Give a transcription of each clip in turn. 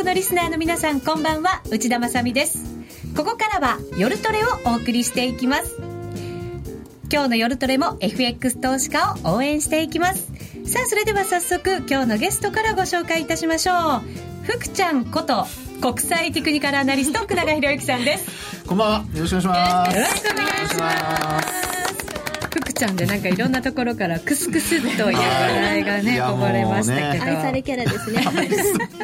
国のリスナーの皆さんこんばんは。内田まさです。ここからは夜トレをお送りしていきます。今日の夜トレも FX 投資家を応援していきます。さあそれでは早速今日のゲストからご紹介いたしましょう。福ちゃんこと国際テクニカルアナリスト福永博之さんです。こんばんは。よろしくお願いします。よろしくお願いします。福ちゃんでなんかいろんなところからクスクスという話題がねこぼれましたけど、愛されキャラですね。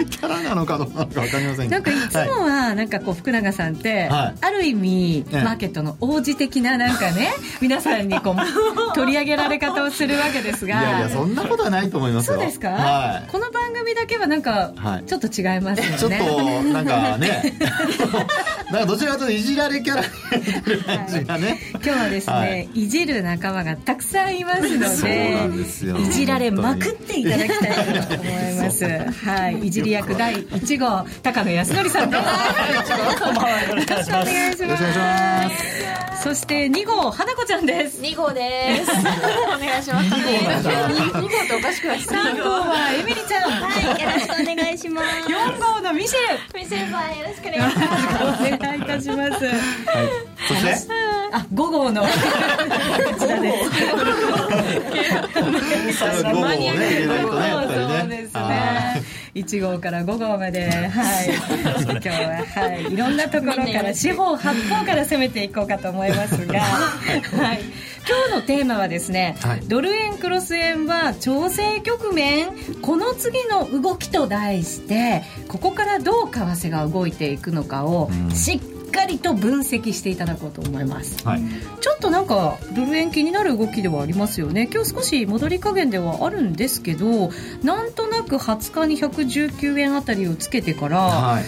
キャラなのかどうなのか分かりませんなんかい。つもはなんかこう福永さんって、はい、ある意味マーケットの王子的ななんかね 皆さんにこう取り上げられ方をするわけですが。いやいやそんなことはないと思いますそうですか、はい、この番組だけはなんかちょっと違いますよね、はい、ちょっとなんかね なんかどちらかというといじられキャラ感じがね、はい、今日はですね、はい、いじる仲間がたくさんいますので いじられまくっていただきたいと思います。はいいじり役第1号高野康則さんです。よろしくお願いします。そして2号花子ちゃんです。2号です。お願いします。2号。っておかしくないですか3号はエミリちゃん。はいよろしくお願いします。4号のミシェル。ミシェルさんよろしくお願いします。お願いいたします。はい。そして？あ5号の。こちらです5号ねそうですね。1号から5号まではい。今日ははいいろんなところから四方八方から攻めていこうかと思いますがはい。今日のテーマはですね、はい、ドル円クロス円は調整局面この次の動きと題してここからどう為替が動いていくのかをしっかりと分析していただこうと思います、はい、ちょっとなんかドル円気になる動きではありますよね。今日少し戻り加減ではあるんですけどなんとなく20日に119円あたりをつけてから、はい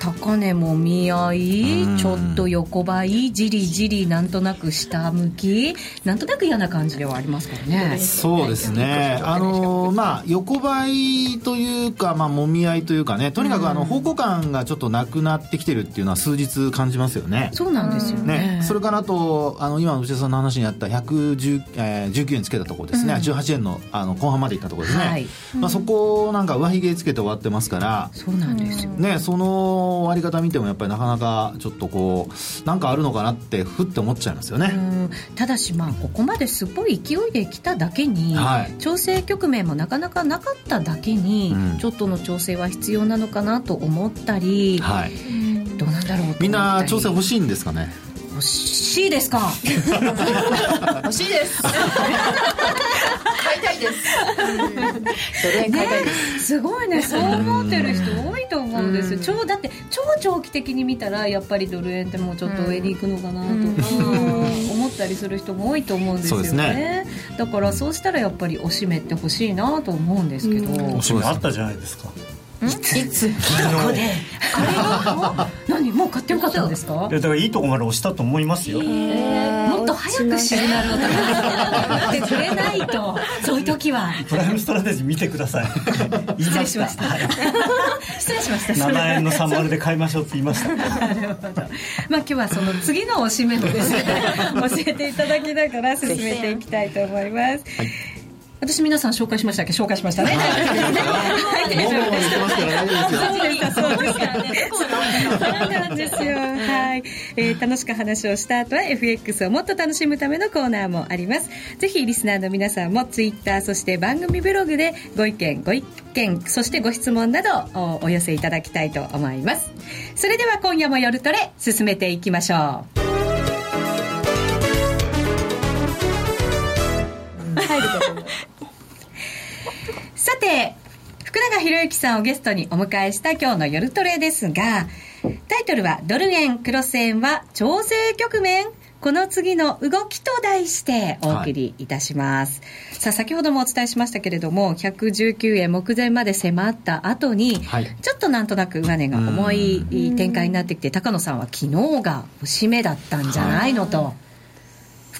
高値もみ合い、ちょっと横ばいじりじりなんとなく下向きなんとなく嫌な感じではありますからね。そうですね。あのまあ横ばいというかまあもみ合いというかねとにかくあの方向感がちょっとなくなってきてるっていうのは数日感じますよね。そうなんですよね、ね、それからあとあの今の内田さんの話にあった119、えー、19円つけたところですね、うん、18円のあの後半までいったところですね、はい、まあ、そこなんか上髭つけて終わってますから。そうなんですよ。ねその終わり方見てもやっぱりなかなかちょっとこうなんかあるのかなってふって思っちゃいますよね。ただしまあここまですごい勢いで来ただけに、はい、調整局面もなかなかなかっただけに、うん、ちょっとの調整は必要なのかなと思ったり、はい、どうなんだろうみんな調整欲しいんですかね？欲しいですか？欲しいです です。す、ね、す。ごいね。そう思ってる人多いと思うんですよ。超だって超長期的に見たらやっぱりドル円ってもうちょっと上に行くのかなとか 思ったりする人も多いと思うんですよね、ね、だからそうしたらやっぱりおしめってほしいなと思うんですけど、おしめあったじゃないですかいつ？いつ？どこで。あれが何？もう買ってよかったんですか？いやだからいいとこまで押したと思いますよ。もっと早くシグナルを出してくれないと。そういう時は。プライムストラテジー見てください。失礼しました。失礼しました。7円の30で買いましょうって言いました。なるほど。まあ今日はその次の押し目をですね 教えていただきながら進めていきたいと思います、はい私皆さん紹介しましたっけ？紹介しましたね。はい、大丈夫です。そうですか、そうなんですよ。はい、えー、楽しく話をした後は FX をもっと楽しむためのコーナーもあります。ぜひリスナーの皆さんもツイッターそして番組ブログでご意見ご意見そしてご質問などおお寄せいただきたいと思います。それでは今夜も夜トレ進めていきましょう。入るて福永博之さんをゲストにお迎えした今日の夜トレですがタイトルは「ドル円クロス円は調整局面。この次の動きと題してお送りいたします、はい、さあ先ほどもお伝えしましたけれども119円目前まで迫った後に、はい、ちょっとなんとなく上値が重い展開になってきて高野さんは昨日が節目だったんじゃないのと。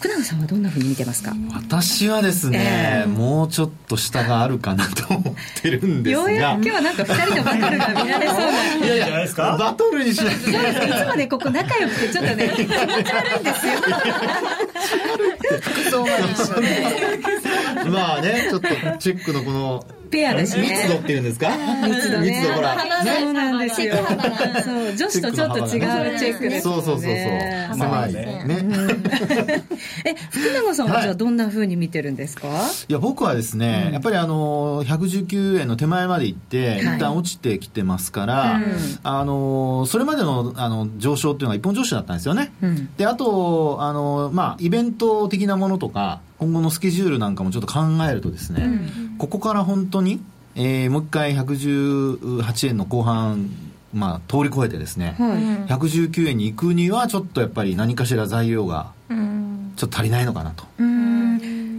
福永さんはどんなふうに見てますか？私はですね、えー、もうちょっと下があるかなと思ってるんですが。ようやく今日はなんか2人のバトルが見られそうな。いやいやバトルにしないといつもねここ仲良くてちょっとね気持 ち悪いんですよ服装が一緒でまあねちょっとチェックのこのペアだしね。密度っていうんですか？密度ね。密度ほら。そうなんですよ。そう女子とちょっと違うチェックですそうそうそうそう。狭いね。え福永さんはじゃあどんなふうに見てるんですか、いや僕はですね、やっぱりあの119円の手前まで行って一旦落ちてきてますから、あのそれまでのあの上昇っていうのが一本上昇だったんですよね、であとあの、まあ、イベント的なものとか今後のスケジュールなんかもちょっと考えるとですね、ここから本当に、えー、もう一回118円の後半まあ、通り越えてですね、はい、119円に行くにはちょっとやっぱり何かしら材料がちょっと足りないのかなと。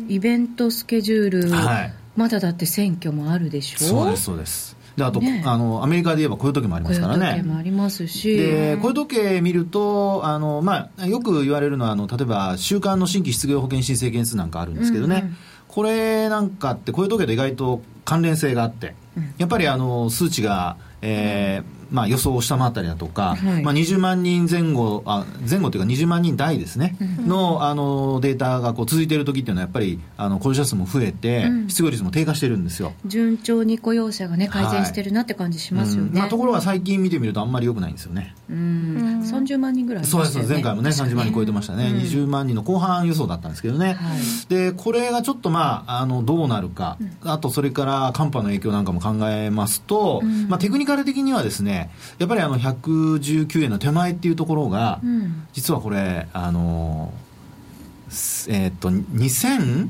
イベントスケジュール、はい、まだだって選挙もあるでしょ？そうですそうですであと、ね、あのアメリカで言えば雇用時計もありますからね。雇用時計もありますし。で雇用時計見るとあの、まあ、よく言われるのはあの例えば週間の新規失業保険申請件数なんかあるんですけどね、うんうん。これなんかって雇用統計と意外と関連性があって、やっぱりあの数値が、えーまあ、予想を下回ったりだとか、はい、まあ、20万人前後あ前後というか20万人台ですね、うん、のあのデータがこう続いている時っていうのはやっぱりあの雇用者数も増えて、うん、失業率も低下してるんですよ。順調に雇用者がね改善してるなって感じしますよね、はいうん、まあ、ところが最近見てみるとあんまりよくないんですよね。うん。30万人ぐらい、ね、そうです。前回もね30万人超えてましたね、うん、20万人の後半予想だったんですけどね、はい、でこれがちょっとまああのどうなるか、あとそれから寒波の影響なんかも考えますと、まあ、テクニカル的にはですねやっぱりあの119円の手前っていうところが、うん、実はこれあのえっ、と2000、うん、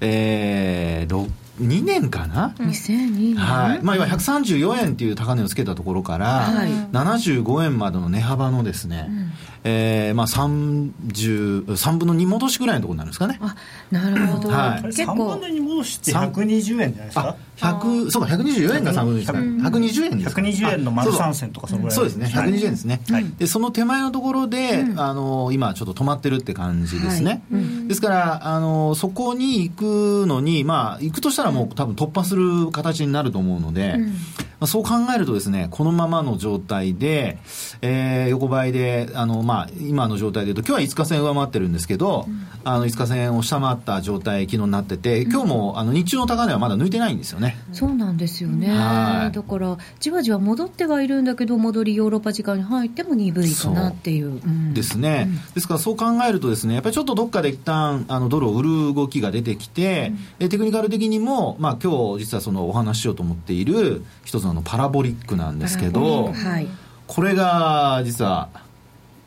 えー、2年かな、2002年、はい。まあ、今134円っていう高値をつけたところから、はい、75円までの値幅のですね、うん、えー、まあ、3分の2戻しぐらいのところになるんですかね。あなるほど、はい、結構3分の2戻しって120円じゃないですか？100そうか124円が3分の1、120円です120円の丸3銭とかそのぐらいそうですね。120円ですね、はい、でその手前のところで、うん、あの今ちょっと止まってるって感じですね、はい、ですからあのそこに行くのにまあ行くとしたらもう多分突破する形になると思うので、うんまあ、そう考えるとですね、このままの状態で、えー、横ばいで、あの、まあ、今の状態でいうと、今日は5日線上回ってるんですけど、うん、あの、5日線を下回った状態、昨日になってて、今日も、あの、日中の高値はまだ抜いてないんですよね。そうなんですよね。はい、だから、じわじわ戻ってはいるんだけど、戻りヨーロッパ時間に入っても鈍いかなっていう。ううん、ですね、うん、ですから、そう考えるとですね、やっぱりちょっとどっかで一旦、あの、ドルを売る動きが出てきて、うん、テクニカル的にも、まあ、今日、実はそのお話ししようと思っている、一つののパラボリックなんですけど、はい、これが実は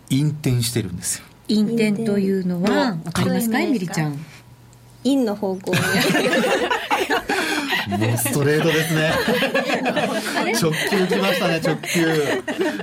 引転してるんですよ。引転というのは分かりますかエミリちゃん？陰の方向に。もうストレートですね。直球きましたね直球。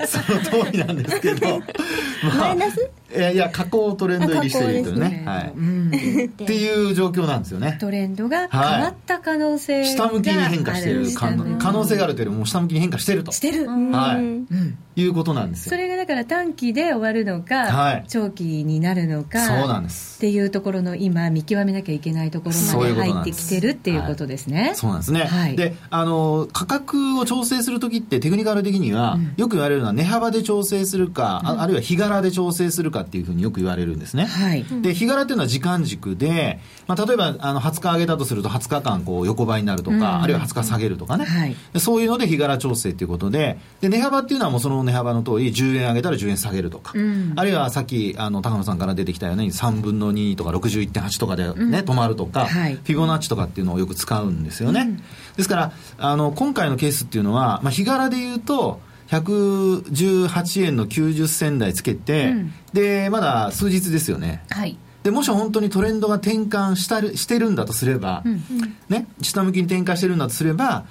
その通りなんですけど、まあ、マイナス？いや下降トレンド入りしているというね、ね、はい、うん、っていう状況なんですよね。トレンドが変わった可能性、はい、下向きに変化している可能性があるというよりも下向きに変化していると。してる。はい、うん、いうことなんですよ。それがだから短期で終わるのか、はい、長期になるのかそうなんです。っていうところの今見極めなきゃいけないところまで入ってきてるっていうことですね。そうなんですね、はい、であの価格を調整する時ってテクニカル的には、うん、よく言われるのは値幅で調整するか、ああるいは日柄で調整するかっていうふうによく言われるんですね。はい、で日柄っていうのは時間軸で、まあ、例えばあの20日上げたとすると20日間こう横ばいになるとか、うん、あるいは20日下げるとかね、はい、そういうので日柄調整っていうことでで値幅っていうのはもうその値幅の通り10円上げたら10円下げるとか、うん、あるいはさっきあの高野さんから出てきたように3分の2とか61.8とかでね、うん、止まるとか、はい、フィボナッチとかっていうのをよく使うんですよね。ですからあの今回のケースっていうのは、まあ、日柄で言うと118円の90銭台つけて、うん、でまだ数日ですよね。はい。でもし本当にトレンドが転換したるしてるんだとすれば、うん。ね、下向きに転換してるんだとすれば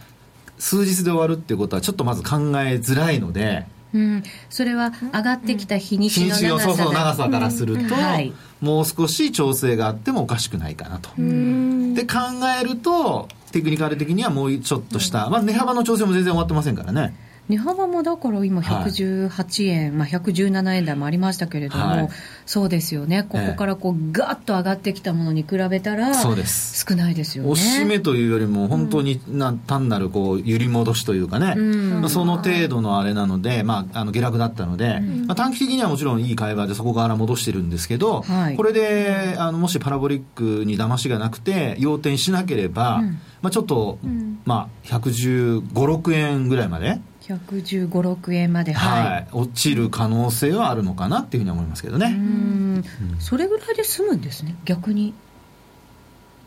数日で終わるっていうことはちょっとまず考えづらいので、うん、それは上がってきた日にちの長さそうそう長さからすると、うん。はい、もう少し調整があってもおかしくないかなと。で考えるとテクニカル的にはもうちょっとした、まあ、値幅の調整も全然終わってませんからね。値幅もだから今118円、はい、まあ、117円台もありましたけれども、はい、そうですよね。ここからこうガッと上がってきたものに比べたらそうです。少ないですよね。押し目というよりも本当にな、単なるこう揺り戻しというかね、うん、まあ、その程度のあれなので、まあ、あの下落だったので、うん、まあ、短期的にはもちろんいい会話でそこから戻してるんですけど、はい、これであのもしパラボリックに騙しがなくて要点しなければ、うん。まあ、ちょっと、うん、まあ、115、6円ぐらいまで。115、6円まで、はい、はい、落ちる可能性はあるのかなっていうふうに思いますけどね。うん、それぐらいで済むんですね、逆に。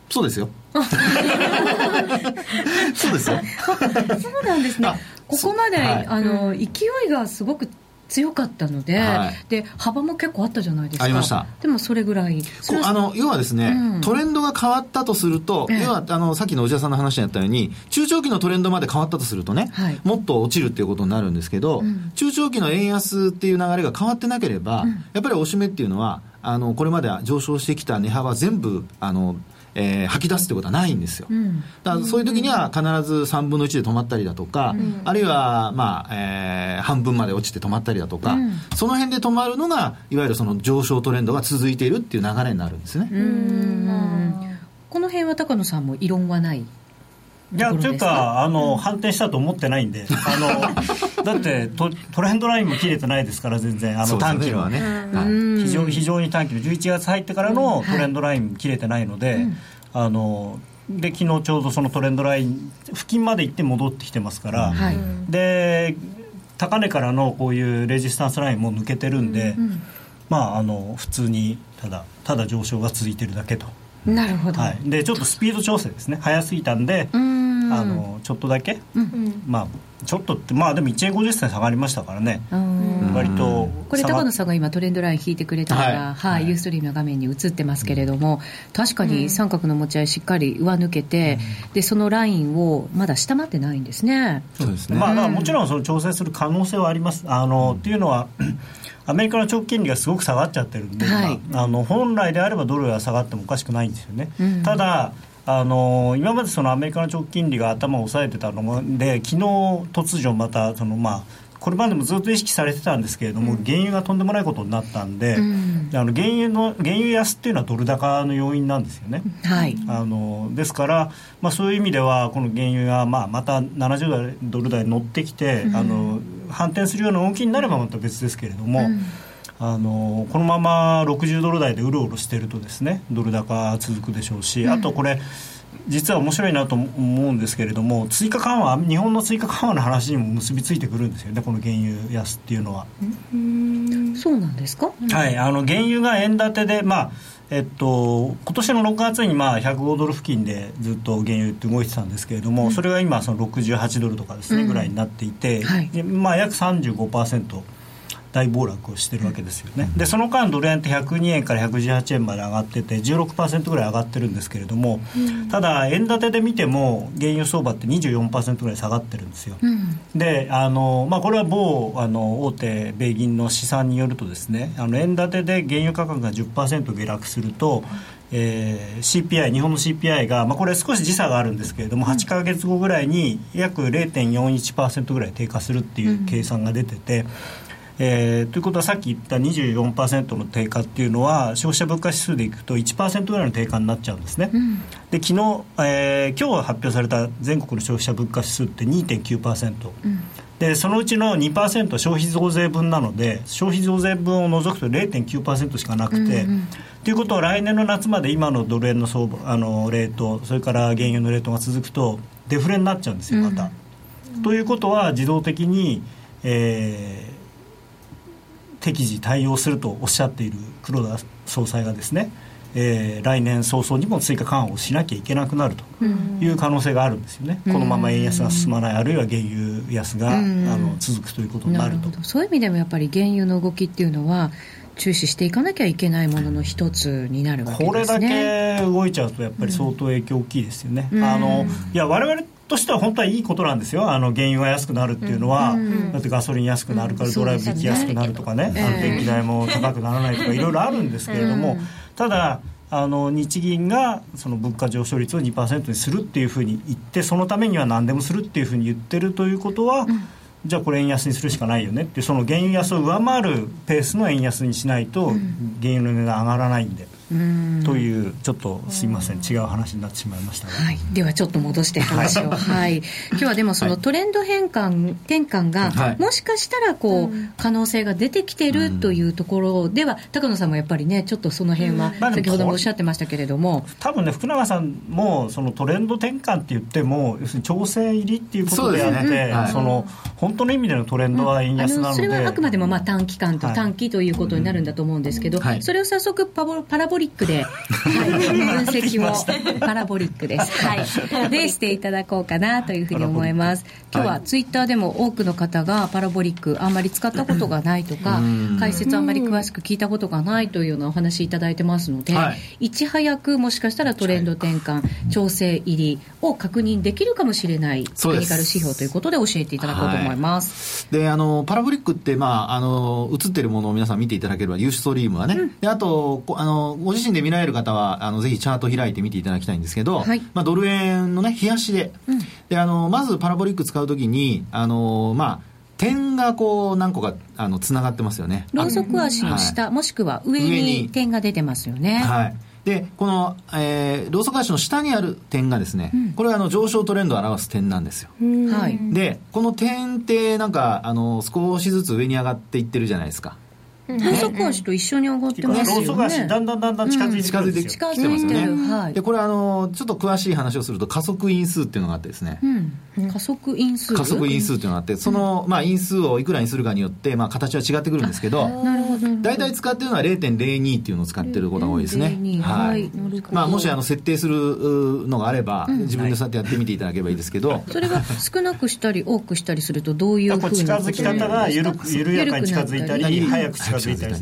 そうですよ。そうですよ。そうなんですね。ここまで、はい、あの勢いがすごく強かったのではい、で幅も結構あったじゃないですか。ありました。でもそれぐらい。あの要はですね、うん、トレンドが変わったとすると、ええ、要はあのさっきのおじさんの話にあったように中長期のトレンドまで変わったとするとね、はい、もっと落ちるっていうことになるんですけど、うん、中長期の円安っていう流れが変わってなければ、うん、やっぱりおしめっていうのはあのこれまで上昇してきた値幅全部あのえー、吐き出すってことはないんですよ、うん、だからそういう時には必ず3分の1で止まったりだとか、うん、あるいは、まあえー、半分まで落ちて止まったりだとか、うん、その辺で止まるのがいわゆるその上昇トレンドが続いているっていう流れになるんですね。この辺は高野さんも異論はないいやというかあの、反転したと思ってないんであのだってトトレンドラインも切れてないですから全然あの短期はね、非常非常に短期の。11月入ってからのトレンドライン切れてないので、あので昨日ちょうどそのトレンドライン付近まで行って戻ってきてますから、はい、で高値からのこういうレジスタンスラインも抜けてるんで、うんうん、まああの普通にただただ上昇が続いてるだけと。なるほど、はい、でちょっとスピード調整ですね。早すぎたんであのちょっとだけ、うん、まあちょっとってまあでも1円50銭下がりましたからね。割とこれ高野さんが今トレンドライン引いてくれたから、はい、ユーストリームの画面に映ってますけれども、確かに三角の持ち合いしっかり上抜けて、でそのラインをまだ下回ってないんですね。そうですね、まあ、もちろんその調整する可能性はあります。あの、っていうのは アメリカの長期金利がすごく下がっちゃってるんで、はい、あの本来であればドルが下がってもおかしくないんですよね、うん、ただあの今までそのアメリカの長期金利が頭を押さえてたので昨日突如またそのまあこれまでもずっと意識されてたんですけれども、うん、原油がとんでもないことになったんで、うん、あの原油の原油安っていうのはドル高の要因なんですよね。はい、あのですから、まあ、そういう意味ではこの原油がまあまた70ドル台に乗ってきて、うん、あの反転するような動きになればまた別ですけれども。あのこのまま60ドル台でうろうろしてるとですねドル高続くでしょうし、あとこれ実は面白いなと思うんですけれども追加緩和日本の追加緩和の話にも結びついてくるんですよねこの原油安っていうのは。そうなんですか、はいあの原油が円建てでまあえっと、今年の6月にまあ105ドル付近でずっと原油って動いてたんですけれども、うん、それが今その68ドルとかですね、うん、ぐらいになっていて、はい、まあ、約35%大暴落をしてるわけですよね、でその間ドル円って102円から118円まで上がってて16%ぐらい上がってるんですけれども、うん、ただ円建てで見ても原油相場って24%ぐらい下がってるんですよ、うん、であの、まあ、これは某あの大手米銀の試算によるとですねあの円建てで原油価格が10%下落すると、えー、CPI 日本の CPI が、まあ、これ少し時差があるんですけれども8か月後ぐらいに約0.41%ぐらい低下するっていう計算が出てて、えー、ということはさっき言った24%の低下っていうのは消費者物価指数でいくと1%ぐらいの低下になっちゃうんですね、うん、で昨日、えー、今日発表された全国の消費者物価指数って2.9%、うん、でそのうちの2%消費増税分なので消費増税分を除くと0.9%しかなくて、うんうんということは来年の夏まで今のドル円の相場あのレートそれから原油のレートが続くとデフレになっちゃうんですよまた。うん、ということは自動的に、えー、適時対応するとおっしゃっている黒田総裁がですね、えー、来年早々にも追加緩和をしなきゃいけなくなるという可能性があるんですよね、このまま円安が進まない、あるいは原油安が、あの続くということになるとそういう意味でもやっぱり原油の動きっていうのは注視していかなきゃいけないものの一つになるわけですね。これだけ動いちゃうとやっぱり相当影響大きいですよね、うん、あのいや我々としては本当はいいことなんですよ。あの原油が安くなるっていうのは、うん、だってガソリン安くなるからドライブ行きやすくなるとかね、ねあの電気代も高くならないとかいろいろあるんですけれども、ただあの日銀がその物価上昇率を2%にするっていうふうに言ってそのためには何でもするっていうふうに言ってるということは、うんじゃあこれ円安にするしかないよねってその原油安を上回るペースの円安にしないと原油の値段上がらないんで。というちょっとすいません。違う話になってしまいましたはい、ではちょっと戻して話を、はい、今日はでもそのトレンド変換、転換が、もしかしたらこう、可能性が出てきてるというところでは、高野さんもやっぱりねちょっとその辺は先ほどもおっしゃってましたけれども、多分ね福永さんもそのトレンド転換って言っても要するに調整入りっていうことであって、その本当の意味でのトレンドは円安なので、それはあくまでもまあ短期間と短期ということになるんだと思うんですけど、それを早速パパラボリックではい、分析を パラボリックです。はい。でしていただこうかなというふうに思います。今日はツイッターでも多くの方がパラボリックあんまり使ったことがないとか、解説あんまり詳しく聞いたことがないというようなお話いただいてますので、はい、いち早くもしかしたらトレンド転換、調整入りを確認できるかもしれないテクニカル指標ということで教えていただこうと思います。はい、で、あのパラボリックってまああの映ってるものを皆さん見ていただければユーストリームはね、うん、であとあのご自身で見られる方はあのぜひチャート開いて見ていただきたいんですけど、はい、まあ、ドル円のね、冷やしで、うん、であのまずパラボリック使うときに、あのまあ、点がこう何個かあのつながってますよね。ロウソク足の下、はい、もしくは上に点が出てますよね。はい。で、この、えー、ローソク足の下にある点がですね、うん、これはあの上昇トレンドを表す点なんですよ。はい。で、この点ってなんか、あの、少しずつ上に上がっていってるじゃないですか。ローソク足と一緒に上がってますよね。ローソク足だんだんだんだん近づいて近づいてきてますよね。はい、でこれあのちょっと詳しい話をすると加速因数っていうのがあってですね。うん、加速因数？加速因数っていうのがあって、そのまあ因数をいくらにするかによってまあ形は違ってくるんですけど、なるほど。大体使ってるのは0.02っていうのを使ってることが多いですね。はい。まあもしあの設定するのがあれば、自分でそうやってやってみていただければいいですけど、それが少なくしたり多くしたりするとどういうふうに近づき方が緩緩やかに近づいたり早くたり。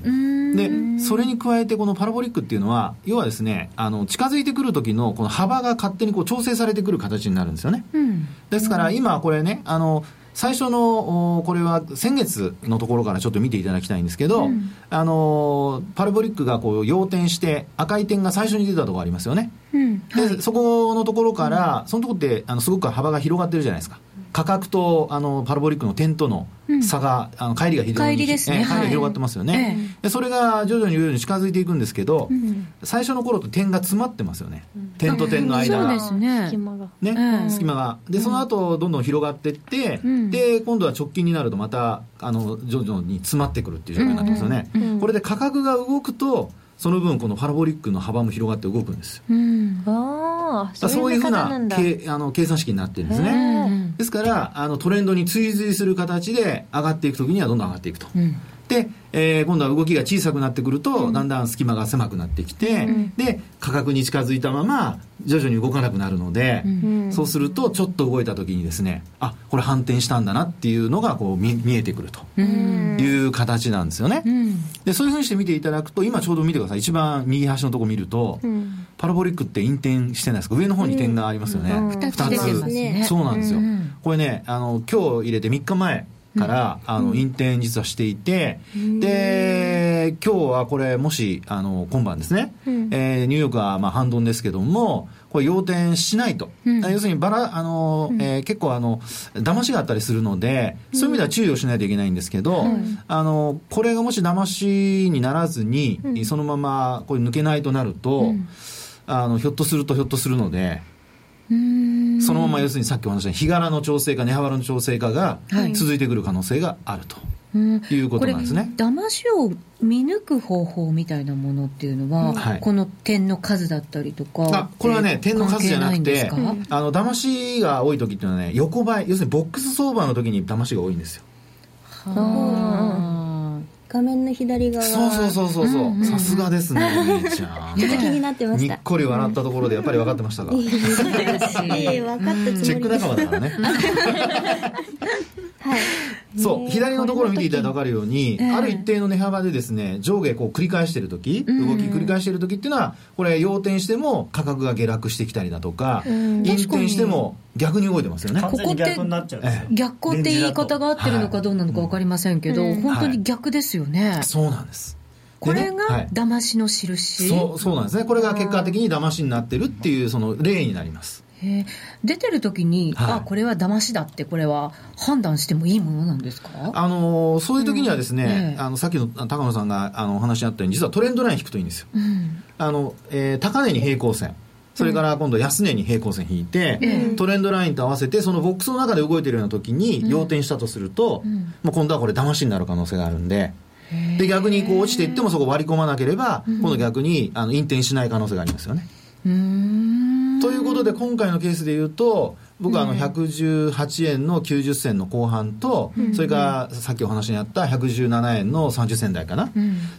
でそれに加えてこのパラボリックっていうのは要はですねあの近づいてくる時のこの幅が勝手にこう調整されてくる形になるんですよね、うん、ですから今これねあの最初のこれは先月のところからちょっと見ていただきたいんですけど、うん、あのパラボリックがこう要点して赤い点が最初に出たところありますよね、うん。はい、でそこのところから、そのところってあのすごく幅が広がってるじゃないですか価格とあのパラボリックの点との差が、うん、あの乖離が非常に乖離ですね、えー、乖離が広がってますよね、はい、でそれが徐々に徐々に近づいていくんですけど、うん、最初の頃と点が詰まってますよね、うん、点と点の間が、そうですね。隙間が。ね、隙間が。でその後どんどん広がっていって、で今度は直近になるとまたあの徐々に詰まってくるっていう状況になってますよね、これで価格が動くとその分このパラボリックの幅も広がって動くんです、うん、あそういうふうなけあの計算式になってるんですね。ですからあのトレンドに追随する形で上がっていくときにはどんどん上がっていくと、うん、で、えー、今度は動きが小さくなってくると、うん、だんだん隙間が狭くなってきて、うん、で価格に近づいたまま徐々に動かなくなるので、うん、そうするとちょっと動いた時にですねあこれ反転したんだなっていうのがこう見見えてくるという形なんですよね、でそういうふうにして見ていただくと今ちょうど見てください。一番右端のとこ見ると、パラボリックって引転してないですか？上の方に点がありますよね、2つね、そうなんですよ、これねあの今日入れて3日前から、あの、引転実はしていて、で、今日はこれ、もし、あの、今晩ですね、うん、えー、ニューヨークは、まあ、半ドンですけども、これ、要点しないと。うん、要するに、ばら、あの、うん、えー、結構、あの、騙しがあったりするので、そういう意味では注意をしないといけないんですけど、あの、これがもし騙しにならずに、そのまま、これ抜けないとなると、あの、ひょっとするとひょっとするので、そのまま要するにさっきお話した日柄の調整か値幅の調整かが続いてくる可能性があると。いうことなんですね。騙しを見抜く方法みたいなものっていうのは、はい、この点の数だったりとか。あ、これはね、点の数じゃなくて、あの、騙しが多い時っていうのはね、横ばい、要するにボックス相場の時に騙しが多いんですよ。はあ。画面の左側。そうそうそうそうそう。さすがですね お兄ちゃん。ちょっと気になってました。にっこり笑ったところでやっぱり分かってましたか いい分かったチェック仲間だからね。はい。そう、左のところを見ていただいたら分かるように、ある一定の値幅でですね、上下こう繰り返しているとき、動き繰り返しているときっていうのは、これ、要点しても価格が下落してきたりだとか、引転しても逆に動いてますよね。ここって逆逆って言い方が合ってるのかどうなのか分かりませんけど、本当に逆ですよね。そうなんです。これが騙しの印、そうそうなんですね。これが結果的に騙しになってるっていうその例になります。出てる時に、はい、あこれは騙しだってこれは判断してもいいものなんですか？あのそういう時にはですね、うん、あのさっきの高野さんがあのお話にあったように実はトレンドライン引くといいんですよ、うん、あのえー、高値に平行線それから今度安値に平行線引いて、うん、トレンドラインと合わせてそのボックスの中で動いてるような時に要点したとすると、もう今度はこれ騙しになる可能性があるんでで逆にこう落ちていってもそこ割り込まなければ、今度逆にあの引転しない可能性がありますよね。ということで今回のケースでいうと僕はあの118円の90銭の後半と、それからさっきお話にあった117円の30銭台かな、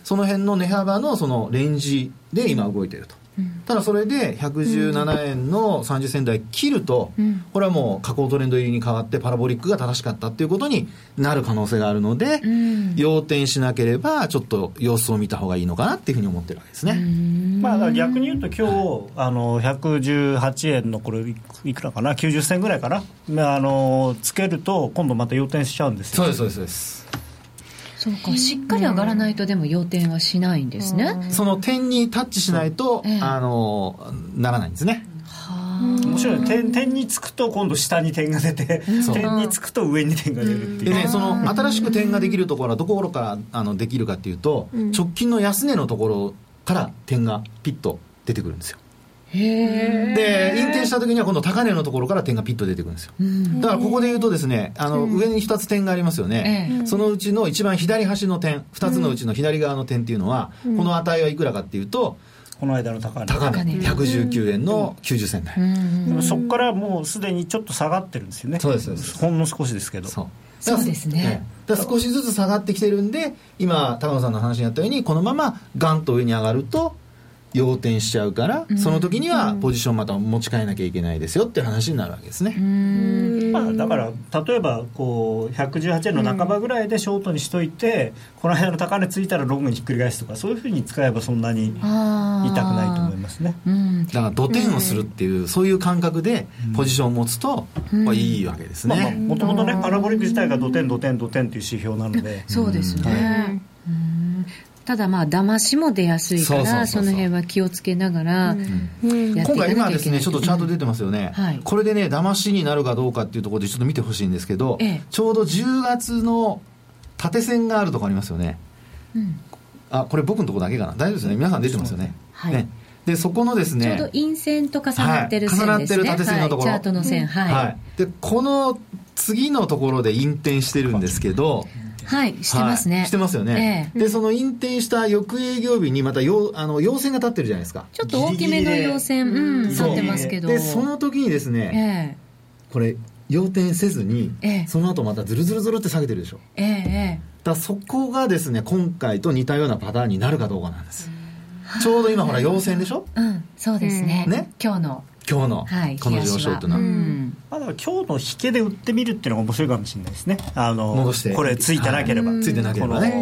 その辺の値幅のそのレンジで今動いていると。ただそれで117円の30銭台切ると、これはもう下降トレンド入りに変わってパラボリックが正しかったっていうことになる可能性があるので、要点しなければちょっと様子を見た方がいいのかなっていうふうに思ってるわけですね。まあ、逆に言うと今日、あの118円のこれいくらかな？90銭ぐらいかな？あのつけると今度また要点しちゃうんですよ。そうですそうですそうかしっかり上がらないとでも要点はしないんですね、その点にタッチしないと、ええ、あのならないんですね。面白い。点点につくと今度下に点が出て点につくと上に点が出るっていう。でねその新しく点ができるところはどこからあのできるかっていうと、うん、直近の安値のところから点がピッと出てくるんですよで引転した時には今度高値のところから点がピッと出てくるんですよ。だからここで言うとですねあの上に2つ点がありますよね。そのうちの一番左端の点2つのうちの左側の点っていうのはこの値はいくらかっていうとこの間の高値。高値。119円の90銭台。でもそこからもうすでにちょっと下がってるんですよね。そうですほんの少しですけど。そう。そうですね。少しずつ下がってきてるんで今高野さんの話にあったようにこのままガンと上に上がると要点しちゃうから、その時にはポジションまた持ち替えなきゃいけないですよっていう話になるわけですね。まあ、だから例えばこう118円の半ばぐらいでショートにしといて、この辺の高値ついたらロングにひっくり返すとかそういうふうに使えばそんなに痛くないと思いますね。だから土点をするっていう、そういう感覚でポジションを持つと、まあ、いいわけですね。もともとねパラボリック自体が土点土点土点っていう指標なので。そうですね。ただまあ騙しも出やすいからその辺は気をつけながら今回今ですねちょっとチャート出てますよね、はい、これでね騙しになるかどうかっていうところでちょっと見てほしいんですけど、ええ、ちょうど10月の縦線があるとこありますよね、うん、あこれ僕のところだけかな。大丈夫ですね。皆さん出てますよね、はい、ね。でそこのですねちょうど陰線と重なってる線ですね、はい、重なってる縦線のところ、はい、チャートの線、はい、はい、でこの次のところで引転してるんですけど、はいしてますね、はい、してますよね、ええ、でその引転した翌営業日にまたよあの陽線が立ってるじゃないですか。ちょっと大きめの陽線うん立ってますけど。でその時にですね、え、これ要点せずに、その後またずるずるずるって下げてるでしょ。ええだそこがですね今回と似たようなパターンになるかどうかなんです。ちょうど今ほら陽線でしょ？うんそうですね。ね。今日の今日のこの上昇というのは、まあ、だから今日の引けで売ってみるっていうのが面白いかもしれないですね。あの戻して。これついてなければ、ついてなければね。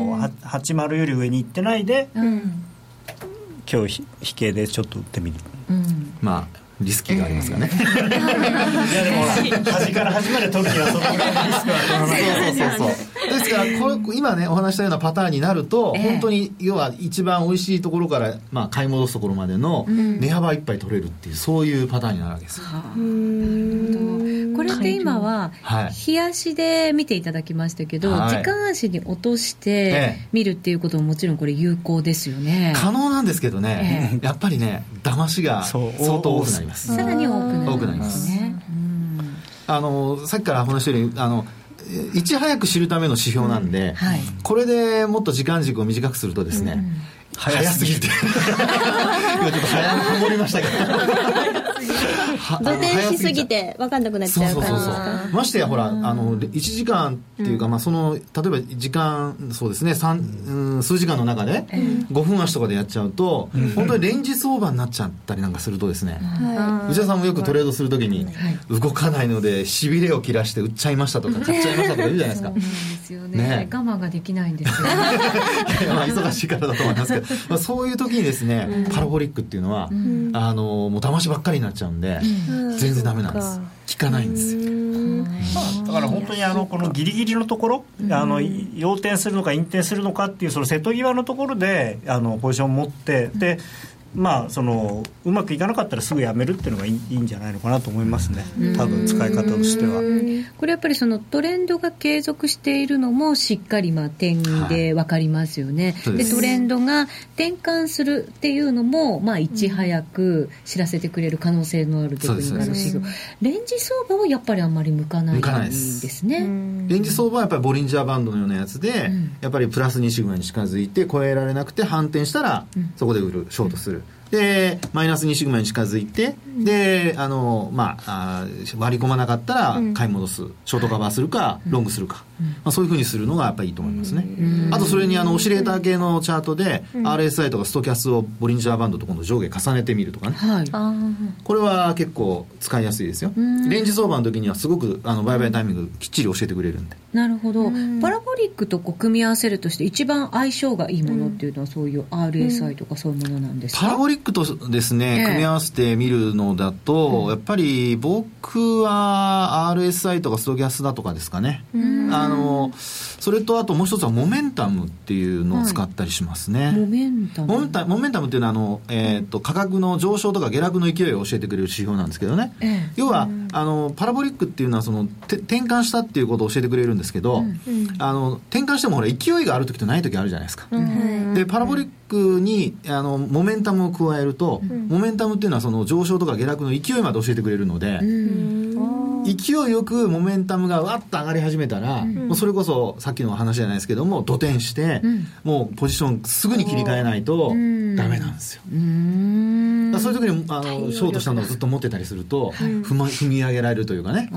80より上に行ってないで、うん、今日引けでちょっと売ってみる、うん、まあリスキーがありますがね。いやでも端から端まで取るにはそのぐらいのリスクはそうそうそうそう。ですからこれ今ねお話したようなパターンになると、えー、本当に要は一番美味しいところからまあ買い戻すところまでの値幅いっぱい取れるっていうそういうパターンになるわけです。これって今は日足で見ていただきましたけど、はい、時間足に落として見るっていうことももちろんこれ有効ですよね。可能なんですけどね、えー、やっぱりね騙しが相当多くなります。さらに多くなります。ね。あのさっきから話したようにあのいち早く知るための指標なんで、うん。はい、これでもっと時間軸を短くするとですね、うん、早すぎて。今ちょっと早ハモりましたけど土手しすぎて分かんなくなっちゃうから。そうそうそうましてやほらあの1時間っていうか、まあ、その例えば時間そうですねうん、数時間の中で5分足とかでやっちゃうと、本当にレンジ相場になっちゃったりなんかするとですね、内田さんもよくトレードするときに、動かないのでしびれを切らして売っちゃいましたとか買っちゃいましたとか言うじゃないですか。ですよね。我慢ができないんですよ まあ忙しいからだと思いますけど、まあ、そういう時にですね、パラボリックっていうのは、あのもう騙しばっかりになっちゃうんで、全然ダメなんです。効か。ないんですよ、まあ、だから本当にあのこのギリギリのところあの要点するのか引転するのかっていうその瀬戸際のところであのポジションを持ってでまあそのうまくいかなかったらすぐやめるっていうのがいいんじゃないのかなと思いますね。多分使い方としては。これやっぱりそのトレンドが継続しているのもしっかりまあ点で分かりますよね、はい、でトレンドが転換するっていうのもまあいち早く知らせてくれる可能性のあるテクニカル指標レンジ相場はやっぱりあんまり向かないんですね。レンジ相場はやっぱりボリンジャーバンドのようなやつで、うん、やっぱりプラス2シグマに近づいて超えられなくて反転したら、そこで売るショートする、でマイナス2シグマに近づいて、であの、まあ、あ割り込まなかったら買い戻す、ショートカバーするか、ロングするか、まあ、そういうふうにするのがやっぱりいいと思いますね、あとそれにあのオシレーター系のチャートで、RSI とかストキャスをボリンジャーバンドと今度上下重ねてみるとかね、はい、これは結構使いやすいですよ。レンジ相場の時にはすごくあの売買タイミングきっちり教えてくれるんで。なるほど。パラボリックとこう組み合わせるとして一番相性がいいものっていうのはそういう RSI とかそういうものなんですか、パラボリックとですね、組み合わせてみるのだと、やっぱり僕は RSI とかストキャスだとかですかね、あのそれとあともう一つはモメンタムっていうのを使ったりしますね、はい、モメンタム。モメンタム。っていうのはあの、えーと、価格の上昇とか下落の勢いを教えてくれる指標なんですけどね、ええ、要はあのパラボリックっていうのはその転換したっていうことを教えてくれるんですけど、うん、あの転換してもほら勢いがある時とない時あるじゃないですか、うん、でパラボリックにあのモメンタムを加えると、うん、モメンタムっていうのはその上昇とか下落の勢いまで教えてくれるので、勢いよくモメンタムがわっと上がり始めたら、もうそれこそさっきの話じゃないですけども土転して、もうポジションすぐに切り替えないとダメなんですよ。そういう時にあのショートしたのをずっと持ってたりすると、踏み上げられるというかね。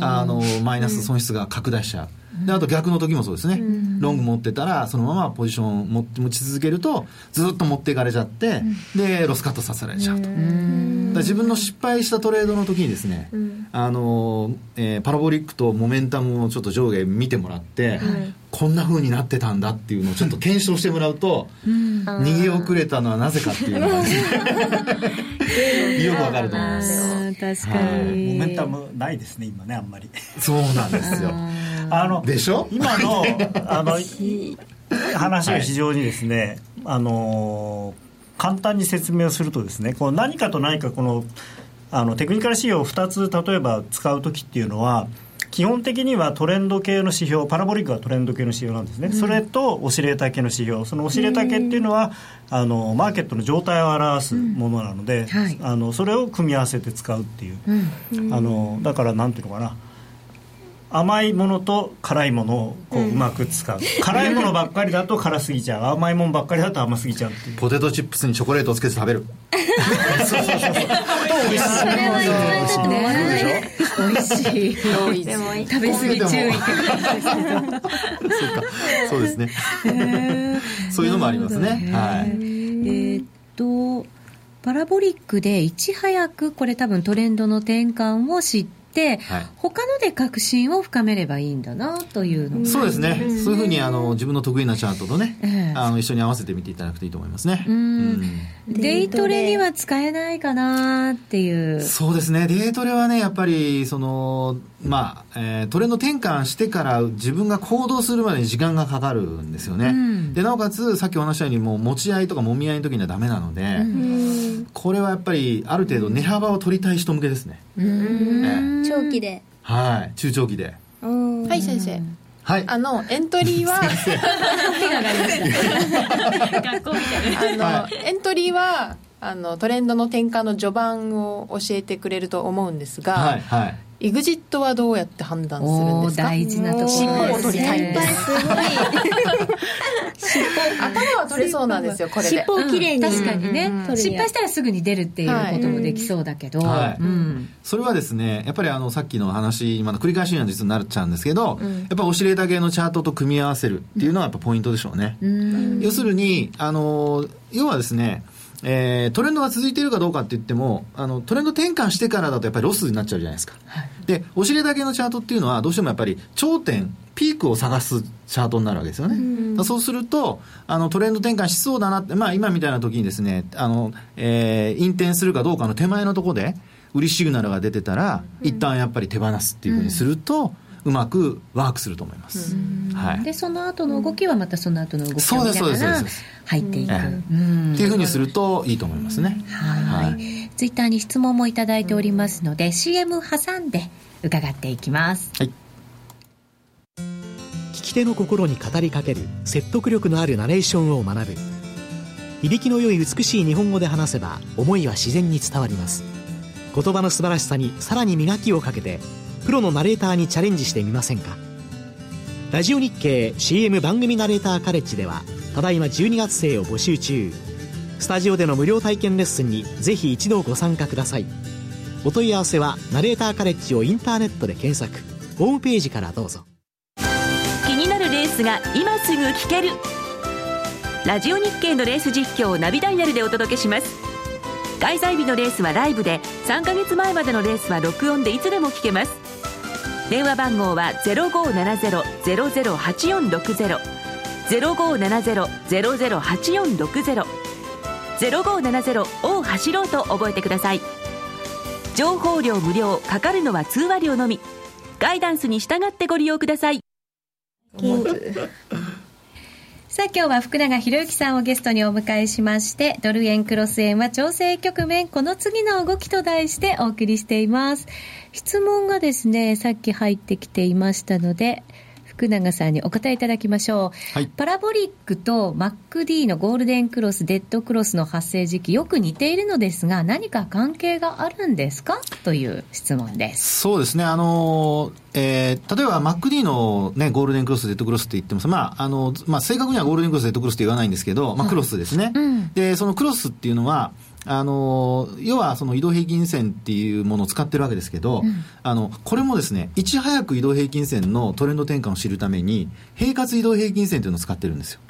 あのマイナス損失が拡大しちゃう。であと逆の時もそうですね、うん、ロング持ってたらそのままポジション持持ち続けるとずっと持っていかれちゃって、うん、でロスカットさせられちゃうと、うん、自分の失敗したトレードの時にですね、あのえー、パラボリックとモメンタムをちょっと上下見てもらって、こんなふうになってたんだっていうのをちょっと検証してもらうと、逃げ遅れたのはなぜかっていうのが、よくわかると思います確かに、モメンタムないですね今ねあんまり。そうなんですよ。あのでしょ？今の あの話は非常にですね、はい、あの簡単に説明をするとですねこの何かと何かこのあのテクニカル指標を2つ例えば使う時っていうのは基本的にはトレンド系の指標パラボリックはトレンド系の指標なんですね、うん、それとオシレーター系の指標。そのオシレーター系っていうのはあのマーケットの状態を表すものなので、うん。はい、あのそれを組み合わせて使うっていう、うん、あのだからなんていうのかな甘いものと辛いものをこううまく使う、辛いものばっかりだと辛すぎちゃう。甘いものばっかりだと甘すぎちゃうっていう。ポテトチップスにチョコレートをつけて食べる。そうそうそうそう。美味しい。でも食べ過ぎ注意。ってそうかそうですねそうい。うのもありますねはい。えっとパラボリックでい。ち早くこれ多分トレンドの転換を知って、はい、他ので確信を深めればいいんだなというのそうですね、そういうふうにあの自分の得意なチャートとね、えー、あの一緒に合わせてみていただくといいと思いますね。デイトレには使えないかなっていう。そうですね。デイトレはねやっぱりそのまあ、えー、トレンド転換してから自分が行動するまでに時間がかかるんですよね、うん、でなおかつさっきお話したようにもう持ち合いとかもみ合いの時にはダメなので、うん、これはやっぱりある程度値幅を取りたい人向けですね、うん、えー、長期で。はい。中長期で。はい先生。はい、あのエントリーはあの、エントリーは あのトレンドの転換の序盤を教えてくれると思うんですが、はいはい、エグジットはどうやって判断するんですか？大事なところ尻尾を取りたい。んですすごい。頭は取れそうなんですよこれで。尻尾をきれいに、確かにね、失敗したらすぐに出るっていうこともできそうだけど、はい、うん、それはですねやっぱりあのさっきの話まだ繰り返しには実になっちゃうんですけど、うん、やっぱオシレーター系のチャートと組み合わせるっていうのはやっぱポイントでしょうね、うん、要するにあの要はですねえー、トレンドが続いているかどうかって言ってもあのトレンド転換してからだとやっぱりロスになっちゃうじゃないですか、はい、でお尻だけのチャートっていうのはどうしてもやっぱり頂点ピークを探すチャートになるわけですよね。うそうすると、あのトレンド転換しそうだなって、まあ今みたいな時にですね、あの、えー、引転するかどうかの手前のところで、売りシグナルが出てたら、一旦やっぱり手放すっていうふうにすると、うまくワークすると思います、はい、でその後の動きはまたその後の動きを見ながら入っていく、っていうふうにするといいと思いますね。はい、ツイッターに質問もいただいておりますので、CM 挟んで伺っていきます。はい。聞き手の心に語りかける説得力のあるナレーションを学ぶ。響きの良い美しい日本語で話せば思いは自然に伝わります。言葉の素晴らしさにさらに磨きをかけてプロのナレーターにチャレンジしてみませんか？ラジオ日経 CM 番組ナレーターカレッジではただいま12月生を募集中。スタジオでの無料体験レッスンにぜひ一度ご参加ください。お問い合わせはナレーターカレッジをインターネットで検索。ホームページからどうぞ。気になるレースが今すぐ聞ける。ラジオ日経のレース実況をナビダイヤルでお届けします。開催日のレースはライブで3ヶ月前までのレースは録音でいつでも聞けます。電話番号は0570-008460 0570-008460 0570を走ろうと覚えてください。情報量無料かかるのは通話料のみ。ガイダンスに従ってご利用ください。さあ今日は福永博之さんをゲストにお迎えしましてドル円クロス円は調整局面この次の動きと題してお送りしています。質問がですねさっき入ってきていましたので福永さんにお答えいただきましょう、はい、パラボリックと MacD のゴールデンクロスデッドクロスの発生時期よく似ているのですが何か関係があるんですか？という質問です。そうですね。あのえー、例えば MacD の、ね、ゴールデンクロス、デッドクロスって言っても、まああのまあ、正確にはゴールデンクロス、デッドクロスって言わないんですけど、まあ、クロスですね、うん、でそのクロスっていうのは、あの要はその移動平均線っていうものを使ってるわけですけど、うん、あのこれもですねいち早く移動平均線のトレンド転換を知るために平滑移動平均線というのを使ってるんですよ、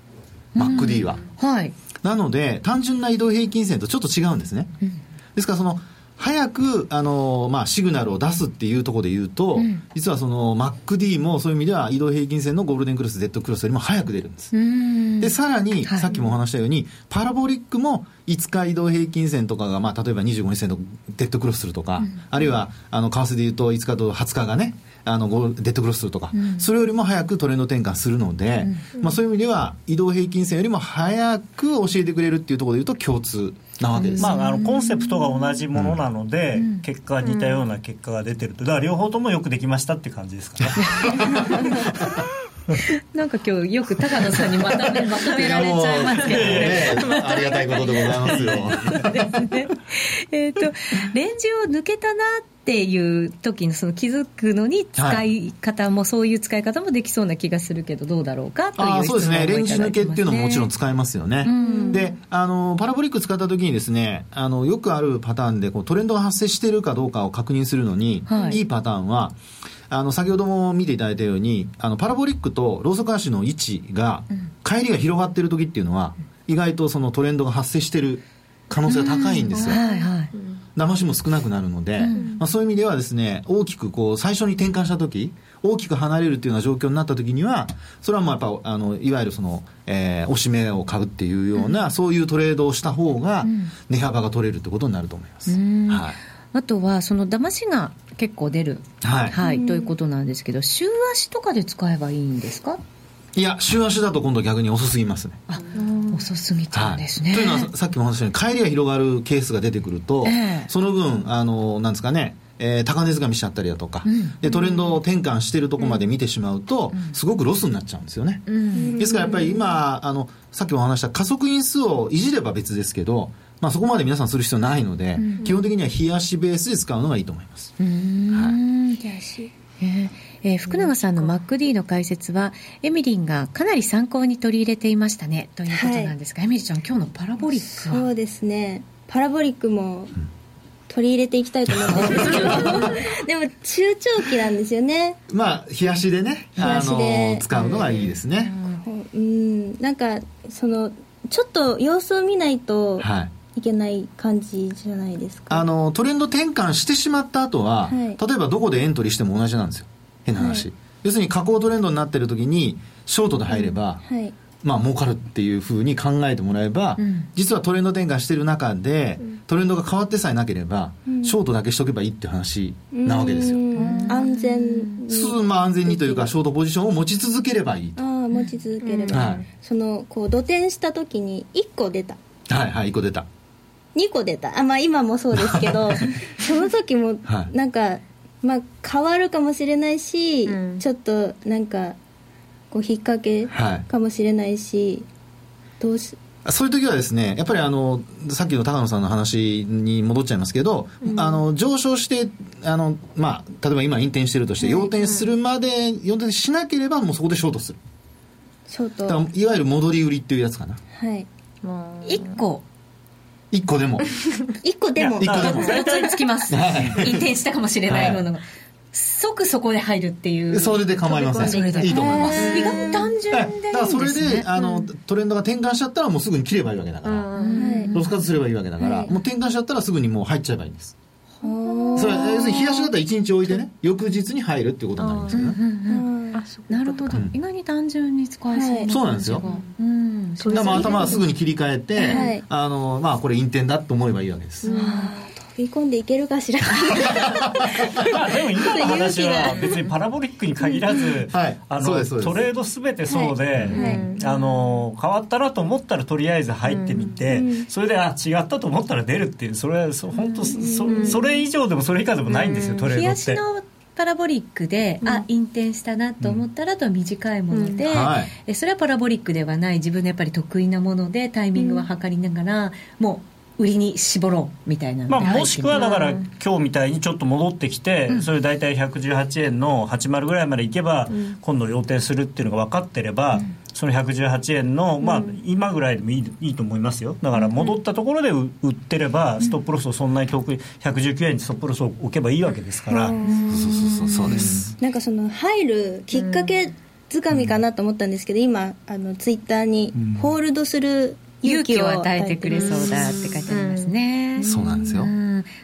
うん、MacD は、はい、なので単純な移動平均線とちょっと違うんですね、うん、ですからその早く、あのまあ、シグナルを出すっていうところで言うと、うん、実はその MacD もそういう意味では移動平均線のゴールデンクロス、デッドクロスよりも早く出るんです。で、さらに、はい、さっきもお話したように、パラボリックも5日移動平均線とかが、まあ、例えば25日線とデッドクロスするとか、うん、あるいは、あの、為替で言うと5日と20日がね、あのデッドクロスするとか、うん、それよりも早くトレンド転換するので、うん、まあ、そういう意味では移動平均線よりも早く教えてくれるっていうところでいうと共通なわけです、まあ、あのコンセプトが同じものなので、うん、結果が似たような結果が出てるとだから両方ともよくできましたって感じですかね。なんか今日よく高野さんにまとめまとめられちゃいますけどね。ありがたいことでございますよ。ですね。えっ、とレンジを抜けたなっていう時のその気づくのに使い方も、はい、そういう使い方もできそうな気がするけどどうだろうかというそうですね。レンジ抜けっていうのももちろん使えますよね。で、あのパラボリック使った時にですね、あのよくあるパターンでこうトレンドが発生しているかどうかを確認するのに、はい、いいパターンは。あの先ほども見ていただいたようにあのパラボリックとローソク足の位置が、帰りが広がってる時っていうのは意外とそのトレンドが発生してる可能性が高いんですよ。はいはい騙しも少なくなるので、うん、まあ、そういう意味ではですね大きくこう最初に転換した時大きく離れるっていうような状況になった時にはそれはまあやっぱあのいわゆるその、えー、押し目を買うっていうような、うん、そういうトレードをした方が値幅が取れるってことになると思います。はい。あとはその騙しが結構出る、はい、はい、ということなんですけど週足とかで使えばいいんですか？いや週足だと今度逆に遅すぎますね。あ遅すぎちゃうんですね、はい、というのはさっきも話したように帰りが広がるケースが出てくると、えー、その分あのなんですかねえー、高値掴みしちゃったりだとか、うん、でトレンドを転換しているところまで見てしまうと、うん、すごくロスになっちゃうんですよね、うん、ですからやっぱり今あのさっきも話した加速因数をいじれば別ですけどまあ、そこまで皆さんする必要ないので、うん、基本的には冷やしベースで使うのがいいと思います。はい。えー、えー、福永さんの MacD の解説はエミリンがかなり参考に取り入れていましたね。ということなんですが、はい、エミリちゃん今日のパラボリックは？そうですね。パラボリックも取り入れていきたいと思ってるんですけど。でも中長期なんですよね。まあ冷やしでね冷やしで。使うのがいいですね、うん、うん、なんかそのちょっと様子を見ないと、はい。いけない感じじゃないですか。あのトレンド転換してしまった後は、はい、例えばどこでエントリーしても同じなんですよ変な話、はい、要するに下降トレンドになってる時にショートで入れば、はい、まあ儲かるっていうふうに考えてもらえば、うん、実はトレンド転換してる中で、うん、トレンドが変わってさえなければ、うん、ショートだけしとけばいいって話なわけですよ。安全に。まあ安全にというか、ショートポジションを持ち続ければいいと。ああ、持ち続ければ、はい、その、こう、土転した時に1個出た。はいはい、1個出た。2個出た。あ、まあ今もそうですけど、その時も、なんか、はい、まあ変わるかもしれないし、うん、ちょっとなんか、こう引っ掛けかもしれないし、どうしそういう時はですね、やっぱりあの、さっきの高野さんの話に戻っちゃいますけど、うん、あの、上昇して、あの、まあ、例えば今、引転してるとして、要点するまで、要点しなければ、もうそこでショートする。ショート。いわゆる戻り売りっていうやつかな。はい。1個。1個でも。1個でも。1個でも。大体つきます。引転したかもしれないものが。即そこで入るっていう。それで構いません。いいと思います。意外と単純でいい。だからそれであのトレンドが転換しちゃったらもうすぐに切ればいいわけだから。ロスカットすればいいわけだからもう転換しちゃったらすぐにもう入っちゃえばいいんです。それ要するに冷やしだったら1日置いてね翌日に入るっていうことになりますよねなるほど、意外に単純に使えそうそうなんですよ、うん、だから頭はすぐに切り替えて、あのまあこれ陰転だと思えばいいわけです、食い込んでいけるかしら。でも今の話は別にパラボリックに限らず、はい、あのトレードすべてそうで、はい、あの変わったなと思ったらとりあえず入ってみて、うん、それであ違ったと思ったら出るっていうそれは本当そそれ以上でもそれ以下でもないんですよ、トレードって。パラボリックで、うん、あ引転したなと思ったらと短いもので、うん。はい、えそれはパラボリックではない。自分のやっぱり得意なものでタイミングは測りながら、もう売りに絞ろうみたいなまあ、もしくはだから今日みたいにちょっと戻ってきて、うん、それ大体118円の80ぐらいまでいけば、うん、今度予定するっていうのが分かってれば、うん、その118円の、まあ、今ぐらいでもいいいいと思いますよ。だから戻ったところで売ってればストップロスをそんなに遠く119円にストップロスを置けばいいわけですから、そうそうそうそうですなんかその入るきっかけつかみかなと思ったんですけど、今あのツイッターにホールドする勇気を与えてくれそうだって書いてありますね、そうなんですよ、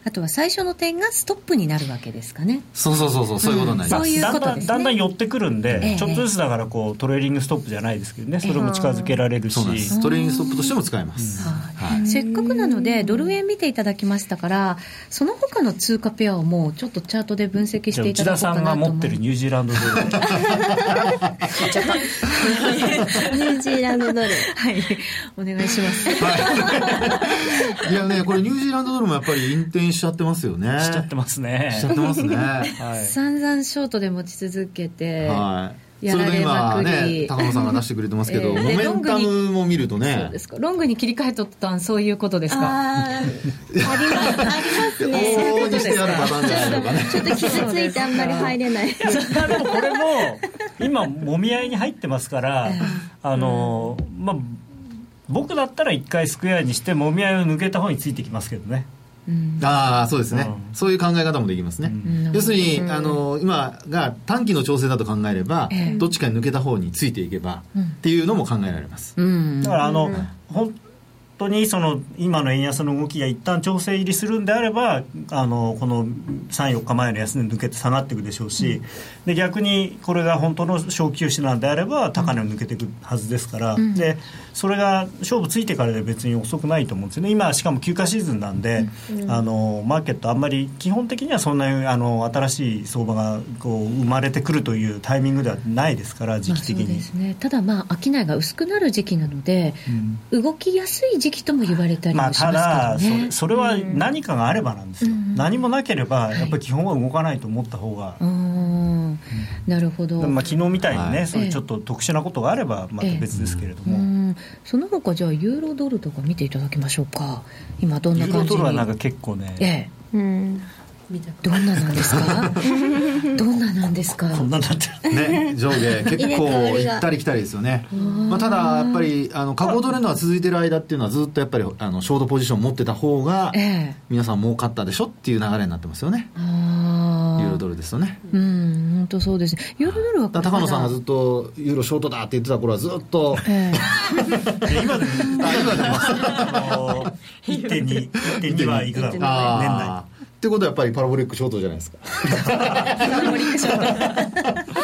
あとは最初の点がストップになるわけですかね。そうそうそうそうそういうことになります、だんだんだんだん寄ってくるんで、ちょっとずつだからこうトレーリングストップじゃないですけどね。それも近づけられるし、トレーリングストップとしても使えます、せっかくなのでドル円見ていただきましたからその他の通貨ペアをもうちょっとチャートで分析していただこうかなと内田さんが持ってるニュージーランドドル。ニュージーランドドルはい。お願いします、はい。いやね、これニュージーランドドルもやっぱり引転しちゃってますよね。しちゃってますね。しちゃってますね。はい、散々ショートで持ち続けて。はい。それで今ね高野さんが出してくれてますけど、えー、モメンタムも見るとね。そうですか。ロングに切り替えとったんそういうことですか？あありますね。往々にしてあるパターンじゃないのかねちょっと傷ついてあんまり入れない。でもこれも今もみ合いに入ってますから、あの、まあ僕だったら一回スクエアにしてもみ合いを抜けた方についてきますけどねうん、ああそうですね、うん、そういう考え方もできますね、うん、要するに、あの今が短期の調整だと考えれば、どっちかに抜けた方についていけば、っていうのも考えられます、だからあの、本当にその今の円安の動きが一旦調整入りするんであればあのこの34日前の安値抜けて下がっていくでしょうし、うん、で逆にこれが本当の小休止なんであれば高値を抜けていくはずですから、うん、でそれが勝負ついてからで別に遅くないと思うんですよね。今しかも休暇シーズンなんで、うん、あのマーケットあんまり基本的にはそんなにあの新しい相場がこう生まれてくるというタイミングではないですから時期的に、まあね、ただまあ商いが薄くなる時期なので、動きやすい時期とも言われたりもしますけど、ね、まあ、ただそれそれは何かがあればなんですよ、うん、何もなければやっぱり基本は動かないと思った方が、はい、なるほど、まあ、昨日みたいにね、はい、そういうちょっと特殊なことがあればまた別ですけれども、ええ、その他じゃあユーロドルとか見ていただきましょうか。今どんな感じユーロドルはなんか結構ね、ええ。うん。どんななんですか？どんななんですか？こんななって。ね上下 結構行ったり来たりですよね。まあ、ただやっぱりあの過去トレンドが続いてる間っていうのはずっとやっぱりあのショートポジション持ってた方が、皆さん儲かったでしょっていう流れになってますよね。ユー。ロドルですよね。うん本当そうです。ユーロドルは高野さんがずっとユーロショートだって言ってた頃はずっと、えー、今でも今でも1.2 1.2はいくだろう年内ってことはやっぱりパラボリックショートじゃないですか。パラボリックショート。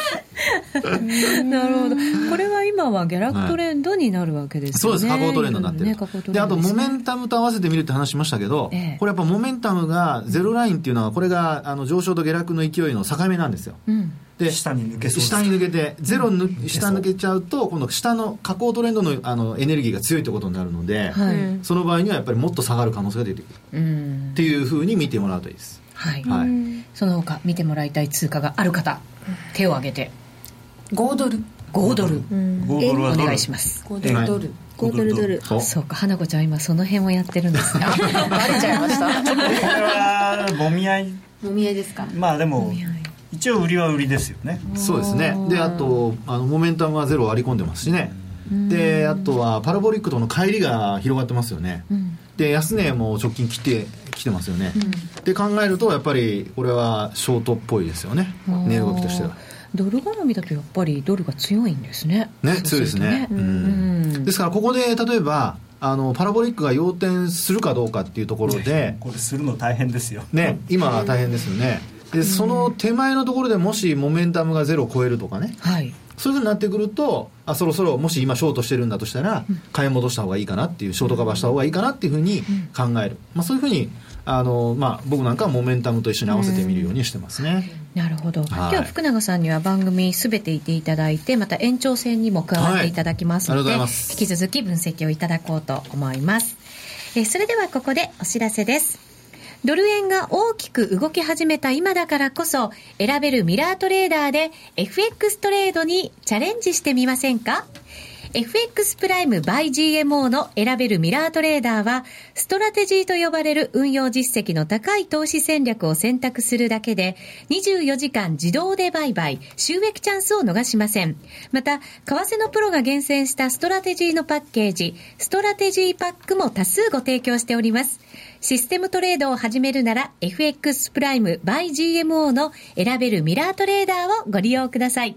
なるほど。これは今は下落トレンドになるわけですね、はい、そうです。下降トレンドになってる、ね、であとモメンタムと合わせてみるって話しましたけど、ええ、これやっぱモメンタムがゼロラインっていうのはこれがあの上昇と下落の勢いの境目なんですよ、うん。で下に抜け下に抜けてゼロぬ、う。ん、下抜けちゃうと今度下の下降トレンドのあのエネルギーが強いってことになるので、はい、その場合にはやっぱりもっと下がる可能性が出てくる、うん、っていうふうに見てもらうといいです、はい、はい、その他見てもらいたい通貨がある方手を挙げて5ドル。5ドル、うん、5ドルはお願いします。5ドル。ドル。5ドルドル。そう。か。花子ちゃん今その辺をやってるんですね。バレちゃいました。これはもみ合いもみ合い。ですかまあでも一応売りは売りですよね。そうですね。であとあのモメンタムはゼロ割り込んでますしね。であとはパラボリックとの乖離が広がってますよね、うん、で安値も直近来てきてますよね、うん、で考えるとやっぱりこれはショートっぽいですよね。値動きとしてはドル絡みだとやっぱりドルが強いんですね。ね強いですね、うん、ですからここで例えばあのパラボリックが要点するかどうかっていうところでこれするの大変ですよ。ね今は大変ですよね、でその手前のところでもしモメンタムがゼロを超えるとかね、はい、そういうふうになってくるとあそろそろもし今ショートしてるんだとしたら、買い戻した方がいいかなっていうショートカバーした方がいいかなっていうふうに考える、まあ、そういうふうにあの、まあ、僕なんかはモメンタムと一緒に合わせてみるようにしてますね。なるほど、はい、今日は福永さんには番組すべていていただいてまた延長戦にも加わってい。ただきますので、はい、引き続き分析をいただこうと思います。えそれではここでお知らせです。ドル円が大きく動き始めた今だからこそ、選べるミラートレーダーで FX トレードにチャレンジしてみませんか？FX プライム by GMO の選べるミラートレーダーは、ストラテジーと呼ばれる運用実績の高い投資戦略を選択するだけで、24時間自動で売買、収益チャンスを逃しません。また、為替のプロが厳選したストラテジーのパッケージ、ストラテジーパックも多数ご提供しております。システムトレードを始めるなら、FX プライム by GMO の選べるミラートレーダーをご利用ください。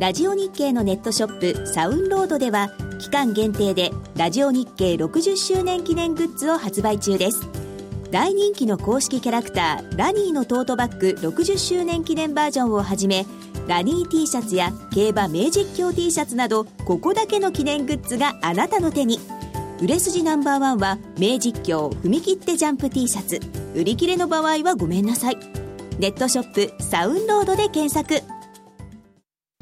ラジオ日経のネットショップサウンロードでは期間限定でラジオ日経60周年記念グッズを発売中です。大人気の公式キャラクターラニーのトートバッグ60周年記念バージョンをはじめラニー T シャツや競馬名実況 T シャツなどここだけの記念グッズがあなたの手に。売れ筋ナンバーワンは名実況踏み切ってジャンプ T シャツ。売り切れの場合はごめんなさい。ネットショップサウンロードで検索。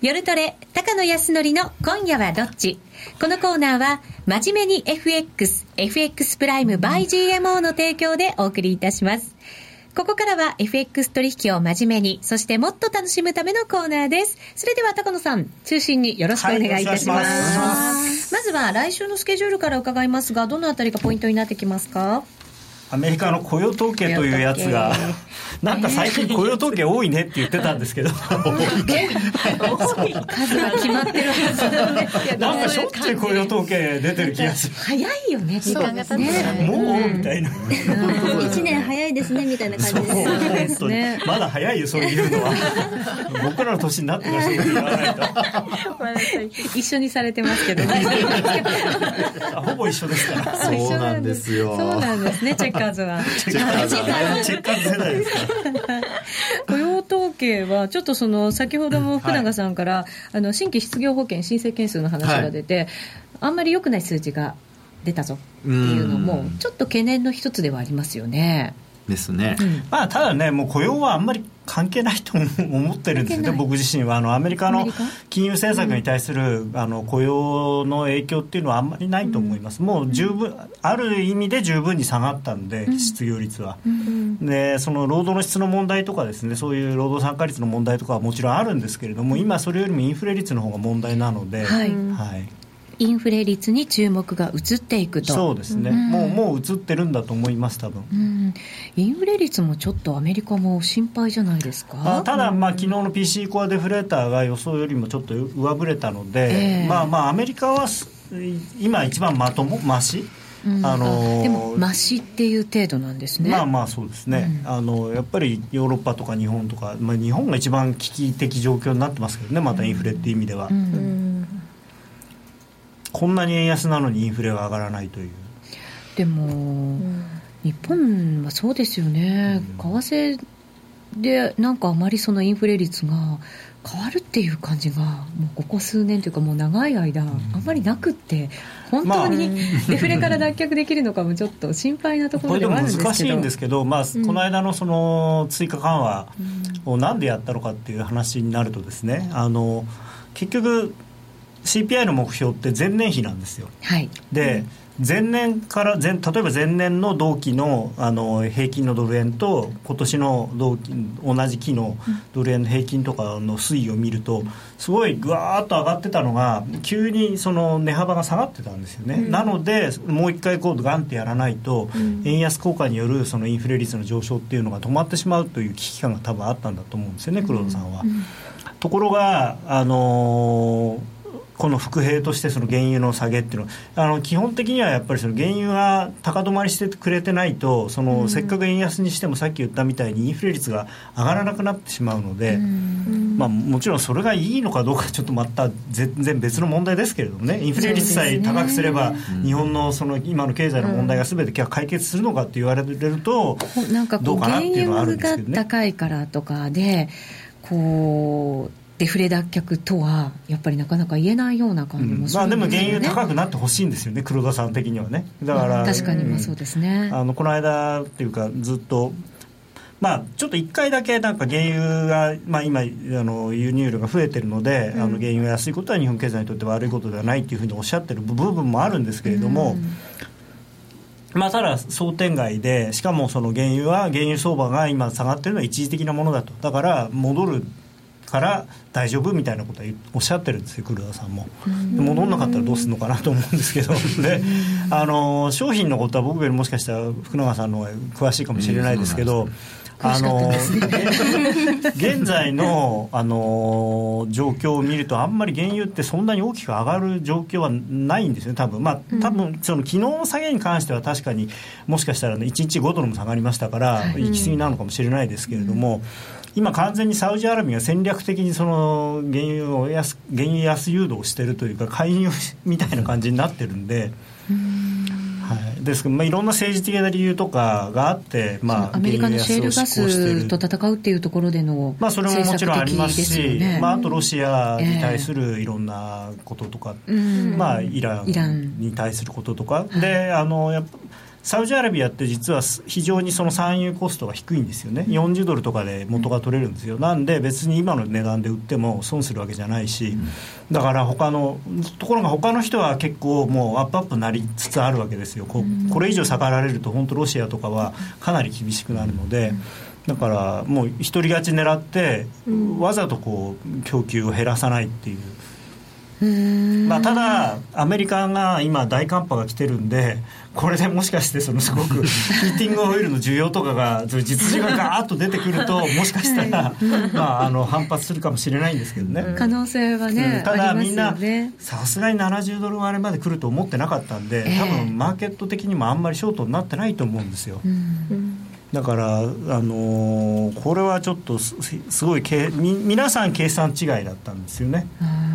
夜トレ、高野康則の今夜はどっち？このコーナーは、真面目に FX、FX プライム by GMO の提供でお送りいたします。ここからは FX 取引を真面目に、そしてもっと楽しむためのコーナーです。それでは高野さん、中心によろしくお願いいたします。はい、ますまずは来週のスケジュールから伺いますが、どのあたりがポイントになってきますか？アメリカの雇用統計というやつが、なんか最近雇用統計多いねって言ってたんですけど、数が決まってるはずなんですけど、なんかしょっちゅう雇用統計出てる気がする。早い。よね、時間が経ってもうみたい。な。1年早い。ですね、みたい。な感じですね。まだ早い。よ、そうい。うのは。僕らの年になってからそう言わない。と。一緒にされてますけど、ほぼ一緒ですから。そうなんですよ。そうなんですね、チェッッカーズは、チェッカーズ世代ですか。雇用統計は、ちょっとその、先ほども福永さんから、あの、新規失業保険申請件数の話が出て、あんまり良くない数字が出たぞっていうのも、ちょっと懸念の一つではありますよね。ですね、まあ、ただね、もう雇用はあんまり関係ないと思ってるんですよね、僕自身は。あのアメリカの金融政策に対する、うん、あの雇用の影響っていうのはあんまりないと思います、うん、もう十分、ある意味で十分に下がったんで、うん、失業率は、で、その労働の質の問題とかですね、そういう労働参加率の問題とかはもちろんあるんですけれども、今、それよりもインフレ率の方が問題なので。はい、はいインフレ率に注目が移っていくと。そうですね、うん、もうもう移ってるんだと思います多分、うん、インフレ率もちょっとアメリカも心配じゃないですか？ただ、まあ、昨日の PC コアデフレーターが予想よりもちょっと上振れたので、えー、まあまあアメリカは今一番まともまし？うん、あのでもましっていう程度なんですね。まあまあそうですね、うん、あのやっぱりヨーロッパとか日本とか、まあ、日本が一番危機的状況になってますけどねまたインフレっていう意味では、うん、こんなに円安なのにインフレは上がらないという。でも、うん、日本はそうですよね、為替でなんかあまりそのインフレ率が変わるっていう感じがもうここ数年というかもう長い間、あんまりなくって本当にデフレから脱却できるのかもちょっと心配なところではあるんですけど。難しいんですけど、まあ、この間のその追加緩和をなんでやったのかっていう話になるとですねあの結局 CPI の目標って前年比なんですよ。はい、で、前年から前例えば前年の同期のあの平均のドル円と今年の同期同じ期のドル円の平均とかの推移を見るとすごいぐわーっと上がってたのが急にその値幅が下がってたんですよね、うん、なのでもう一回こうガンってやらないと、円安効果によるそのインフレ率の上昇っていうのが止まってしまうという危機感が多分あったんだと思うんですよね黒田さんは。ところがあのーこの伏兵としてその原油の下げっていうの。はあの基本的にはやっぱりその原油が高止まりしてくれてないとそのせっかく円安にしてもさっき言ったみたいにインフレ率が上がらなくなってしまうので、まあ、もちろんそれがいいのかどうかちょっとまた全然別の問題ですけれどもね。インフレ率さえ高くすれば日本のその今の経済の問題がすべて解決するのかって言われるとどうかなっていうのはあるんですけどね。高いからとかでこうデフレ脱却とはやっぱりなかなか言えないような感じもする、ね。うん、まあ、でも原油高くなってほしいんですよね。黒田さん的にはね。だから、確かにまあそうですね、あのこの間っていうかずっとまあ、ちょっと1回だけなんか原油が、まあ、今あの輸入量が増えてるので、うん、あの原油が安いことは日本経済にとって悪いことではないというふうにおっしゃってる部分もあるんですけれども、まあ、ただ想定外でしかもその原油は原油相場が今下がってるのは一時的なものだと。だから戻るから大丈夫みたいなことはおっしゃってるんですよ黒田さんも。戻ん。なかったらどうするのかなと思うんですけど。であの商品のことは僕よりもしかしたら福永さんの方が詳しいかもしれないですけど、あの現在のあの状況を見るとあんまり原油ってそんなに大きく上がる状況はないんですね多分。まあ多分その昨日の下げに関しては確かにもしかしたら、ね、1日5ドルも下がりましたから、行き過ぎなのかもしれないですけれども、今完全にサウジアラビアが戦略的にその原油を安原油安誘導してるというか介入みたいな感じになってるんで。はい、ですけど、まあ、いろんな政治的な理由とかがあって、まあ、アメリカのシェールガスと戦うっていうところでのまあ、それももちろんありますし、まあ、あとロシアに対するいろんなこととか、えー、まあ、イランに対することとか、であのやっぱサウジアラビアって実は非常にその産油コストが低いんですよね、40ドルとかで元が取れるんですよ、なんで別に今の値段で売っても損するわけじゃないし、だから他のところが他の人は結構もうアップアップになりつつあるわけですよ、ここれ以上下がられると、本当、ロシアとかはかなり厳しくなるので。だからもう一人勝ち狙って、わざとこう供給を減らさないっていう。まあ、ただ、アメリカが今、大寒波が来てるんで、これでもしかしてそのすごく ヒーティングオイルの需要とかが実需がガーッと出てくるともしかしたら、まあ、あの反発するかもしれないんですけどね。可能性はね、うん、ただみんなさすがに70ドル割れまで来ると思ってなかったんで多分マーケット的にもあんまりショートになってないと思うんですよ。うんだから、あのー、これはちょっとすごいけみ皆さん計算違いだったんですよね。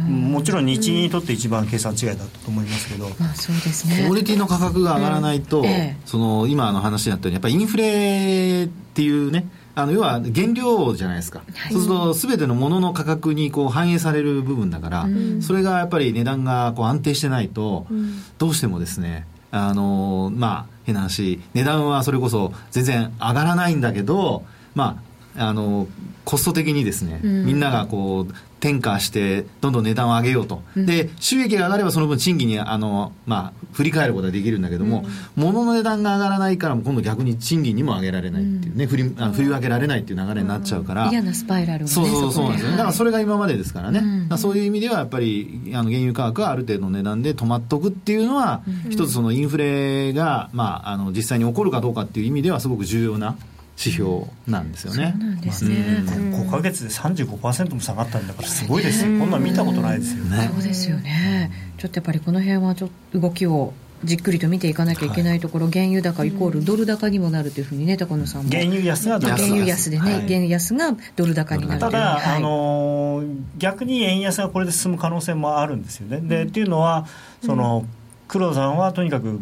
もちろん日銀にとって一番計算違いだったと思いますけど、まあ、そうですね。コモディティの価格が上がらないと、うん。ええ、その今の話にあったようにやっぱりインフレっていうねあの要は原料じゃないですか、はい、そうすると全てのものの価格にこう反映される部分だから、うん、それがやっぱり値段がこう安定してないと、うん、どうしてもですねあのまあ変な話値段はそれこそ全然上がらないんだけどまああのコスト的にですね、うん、みんながこう転嫁してどんどん値段を上げようと、うん、で収益が上がればその分賃金にあの、まあ、振り返ることができるんだけども、うん、物の値段が上がらないから今度逆に賃金にも上げられないっていうね、振りあ振り分けられないっていう流れになっちゃうから、嫌なスパイラル、ね、そうそうそうなんですよ。ねだからそれが今までですからね、うん、そういう意味ではやっぱりあの原油価格はある程度の値段で止まっとくっていうのは、一つそのインフレが、まあ、あの実際に起こるかどうかっていう意味ではすごく重要な指標なんですよね。なんですね。5か月で35%も下がったんだからすごいですよ。こんな見たことないですよ。ね。そうですよね。ちょっとやっぱりこの辺はちょっと動きをじっくりと見ていかなきゃいけないところ、はい、原油高イコールドル高にもなるというふうにね高野さんも。原油安がドル高原油安でね、はい、原油安がドル高になるただ、はい、あの逆に円安がこれで進む可能性もあるんですよね。で、うん、っていうのはその、うん黒田さんはとにかく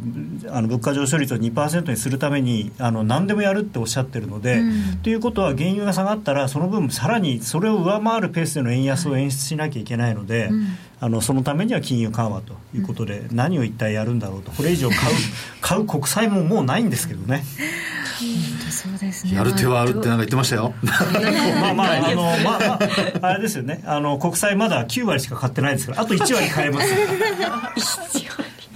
あの物価上昇率を2%にするためにあの何でもやるっておっしゃってるので、うん、ということは原油が下がったらその分さらにそれを上回るペースでの円安を演出しなきゃいけないので、うん、あのそのためには金融緩和ということで、うん、何を一体やるんだろうとこれ以上買う 買う国債ももうないんですけどね。そうですね、やる手はあるってなんか言ってましたよ。まあまあ あのまあまああれですよね。あの国債まだ9割しか買ってないですから、あと1割買えます。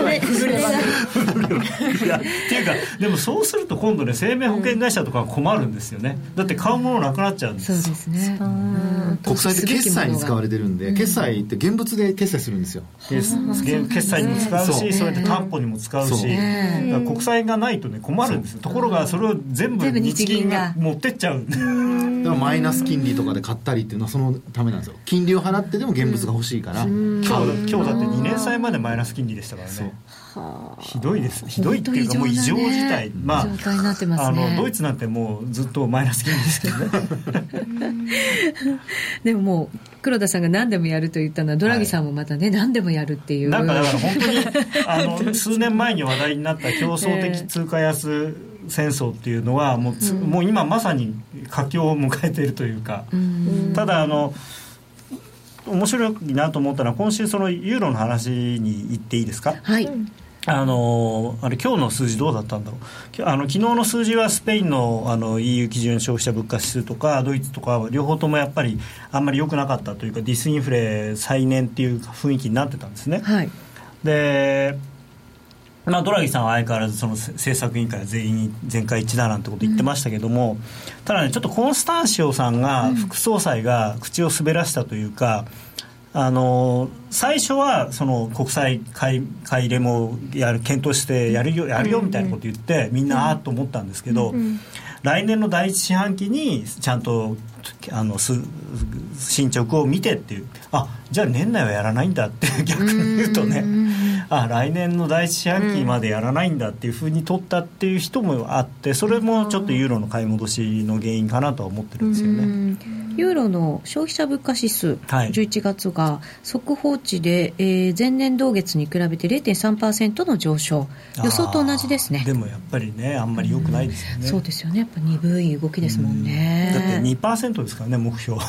1割崩れば いやっていうかでもそうすると今度ね生命保険会社とか困るんですよね。だって買うものなくなっちゃうんです。そうですね。国債って決済に使われてるんで、決済って現物で決済するんですよ。決済にも使うしそうやって担保にも使うし。国債がないとね困るんですところがそれを全部日銀が。持ってっちゃう。だからマイナス金利とかで買ったりっていうのはそのためなんですよ。金利を払ってでも現物が欲しいから。今日今日だって2年債までマイナス金利でしたからねひどいですひどいっていうかもう異常事態まあ、あのドイツなんてもうずっとマイナス金利ですけどね。でももう黒田さんが何でもやると言ったのはドラギさんもまたね、はい、何でもやるっていう。なんかだから本当にあの 数年前に話題になった競争的通貨安戦争っていうのはもうつ、うん、もう今まさに佳境を迎えているというか、うん、ただあの面白いなと思ったのは今週そのユーロの話に行っていいですか？はい。あのあれ今日の数字どうだったんだろう？あの昨日の数字はスペインのあの EU 基準消費者物価指数とかドイツとか両方ともやっぱりあんまり良くなかったというかディスインフレ再燃っていう雰囲気になってたんですね。はい、でまあ、ドラギさんは相変わらずその政策委員会は全員全会一致だなんてこと言ってましたけども、うん、ただねちょっとコンスタンシオさんが副総裁が口を滑らしたというか、あの最初はその国際買い買い入れもやる検討してやるよやるよみたいなこと言って、みんなああと思ったんですけど、来年の第一四半期にちゃんとあのす進捗を見てっていうあじゃあ年内はやらないんだって逆に言うとねあ来年の第一四半期までやらないんだっていうふうに取ったっていう人もあってそれもちょっとユーロの買い戻しの原因かなとは思ってるんですよね。ユーロの消費者物価指数、はい、11月が速報値で、えー、前年同月に比べて0.3%の上昇。予想と同じですね。でもやっぱりねあんまりよくないですよね、うそうですよね。やっぱ鈍い動きですもんね、だって2%ですからね目標。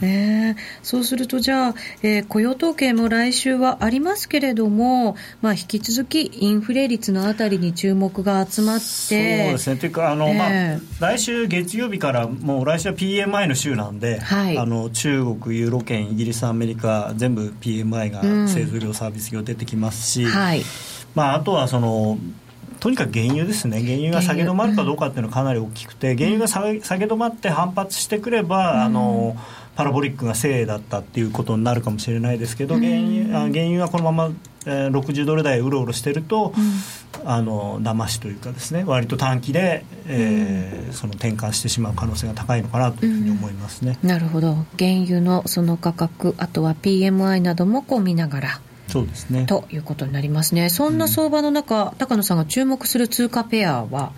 ね、そうするとじゃあ、えー、雇用統計も来週はありますけれども、まあ、引き続きインフレ率のあたりに注目が集まってそうですね。というかあの、えー、まあ、来週月曜日からもう来週は PMI の週なんで、はい、あの中国ユーロ圏イギリスアメリカ全部 PMI が製造業サービス業出てきますし、うんはい、まあ、あとはそのとにかく原油ですね。原油が下げ止まるかどうかっていうのはかなり大きくて原油が下げ下げ止まって反発してくれば、うん、あのパラボリックが正だったっていうことになるかもしれないですけど、原油原油がこのまま、えー、60ドル台うろうろしてると、うん、あの騙しというかですね割と短期で、えー、その転換してしまう可能性が高いのかなというふうに思いますね、うん、なるほど。原油のその価格あとは PMI などもこう見ながらそうですね。ということになりますね。そんな相場の中、うん、高野さんが注目する通貨ペアは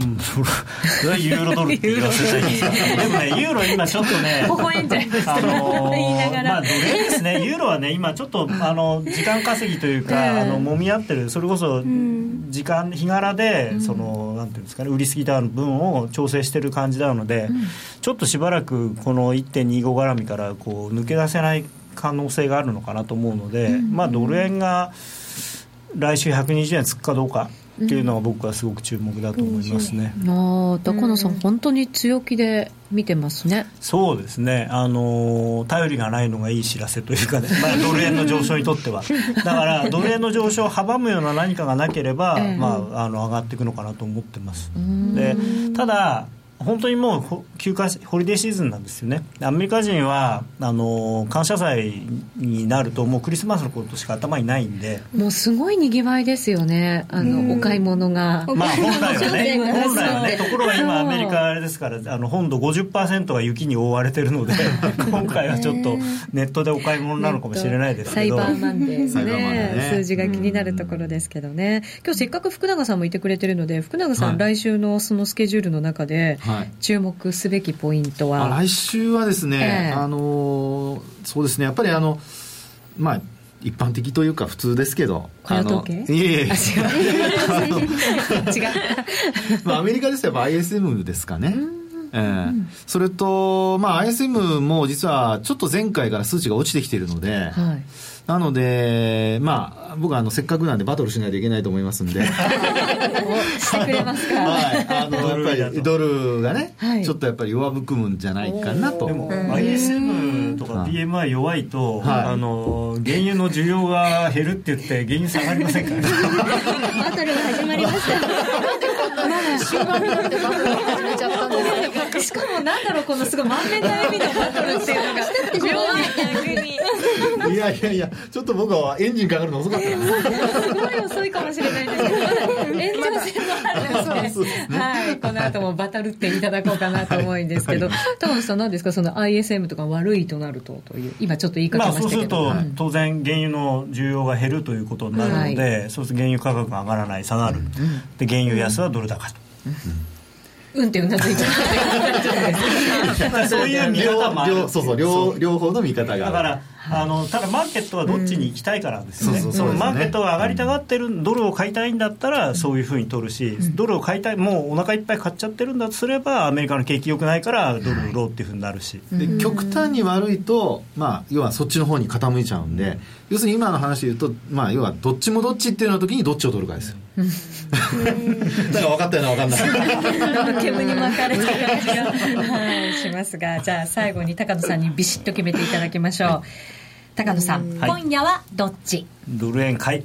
うん、それはユーロドルって 言わせたいんですでもねユーロ今ちょっとねあのまあ奴隷ですね。ユーロはね今ちょっとあの時間稼ぎというか、あの揉み合ってる。それこそ時間日柄で、そのなんていうんですかね売りすぎた分を調整してる感じなので、ちょっとしばらくこの1.25絡みからこう抜け出せない可能性があるのかなと思うので、まあ、ドル円が来週120円つくかどうかっていうのは僕はすごく注目だと思いますね、うん、あ高野さん、本当に強気で見てますね。そうですね。あの頼りがないのがいい知らせというかね、まあ、ドル円の上昇にとっては。だからドル円の上昇を阻むような何かがなければ、えー、まあ、あの上がっていくのかなと思ってます。でただ本当にもう休暇ホリデーシーズンなんですよね。アメリカ人はあの感謝祭になるともうクリスマスのことしか頭にないんで。もうすごいにぎわいですよね。あのお買い物が。まあ本来はね 本来はねところが今アメリカあれですからあの本土50%が雪に覆われてるので 今回はちょっとネットでお買い物なのかもしれないですけど。サイバーマンデーねね数字が気になるところですけどね。今日せっかく福永さんもいてくれてるので福永さん、はい、来週のそのスケジュールの中で、注目すべきポイントは、来週はですね、えー、あのそうですねやっぱりあのまあ一般的というか普通ですけど雇用統計いえいえ 違う。まあアメリカですとやっぱ ISM ですかね、えー、それと、まあ、ISM も実はちょっと前回から数値が落ちてきているので、はいなので、まあ、僕はあのせっかくなんでバトルしないといけないと思いますんで。してくれますか。はい。あの、やっぱりドルがね、はい、ちょっとやっぱり弱含むんじゃないかなと。でも、ISM とか PMI 弱いと、はい、あの、原油の需要が減るって言って、原油下がりませんから、ね、バトルが始まりました。終盤になってバトルが始めちゃったんですしかもなんだろう、このすごい満面の笑みのバトルっていうのが、妙に逆に。いやいやいや、ちょっと僕はエンジンかかるの遅かったな。すごい遅いかもしれないですけど、延長戦もあるので、ね、はい、この後もバトルっていただこうかなと思うんですけど、高野さん、なんですか、その ISM とか悪いとなるとという、今ちょっと言いかけましたけど、まあ、そうすると、当然、原油の需要が減るということになるので、はい、そうすると原油価格が上がらない、下がる、で原油安はドル高。と。うんってうなずいちゃうそういう見方もある。そうそう両両方の見方がだからあのただマーケットはどっちに行きたいからですよね、そのマーケットが上がりたがってるドルを買いたいんだったらそういうふうに取るし、ドルを買いたいもうお腹いっぱい買っちゃってるんだとすればアメリカの景気よくないからドル売ろうっていうふうになるし、で極端に悪いと、まあ、要はそっちの方に傾いちゃうんで、要するに今の話で言うと、まあ、要はどっちもどっちっていうような時にどっちを取るかですよ。だから分かったよな分かんない。煙に巻かれた感じが、はい、しますがじゃあ最後に高野さんにビシッと決めていただきましょう。高野さん、今夜はどっち？ドル円買い。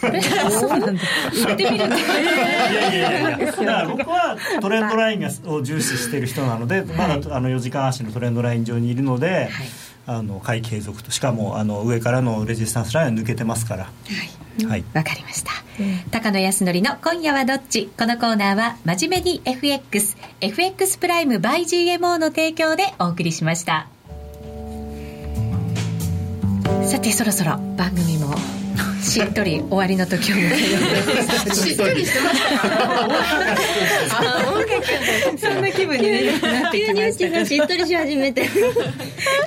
そうなんだ言ってみるいやいや。いやだから僕はトレンドラインを重視している人なので、まだあの4時間足のトレンドライン上にいるので、はい、あの買い継続としかもあの上からのレジスタンスラインは抜けてますから。はい。わ、はい、かりました、うん、高野康則の「今夜はどっち?」このコーナーは「真面目に FXFX プライム by GMO」の提供でお送りしましたさてそろそろ番組も しっとり終わりの時を迎えようしっとりしてましたそんな気分に、ね、なってきました急にしっとりし始めて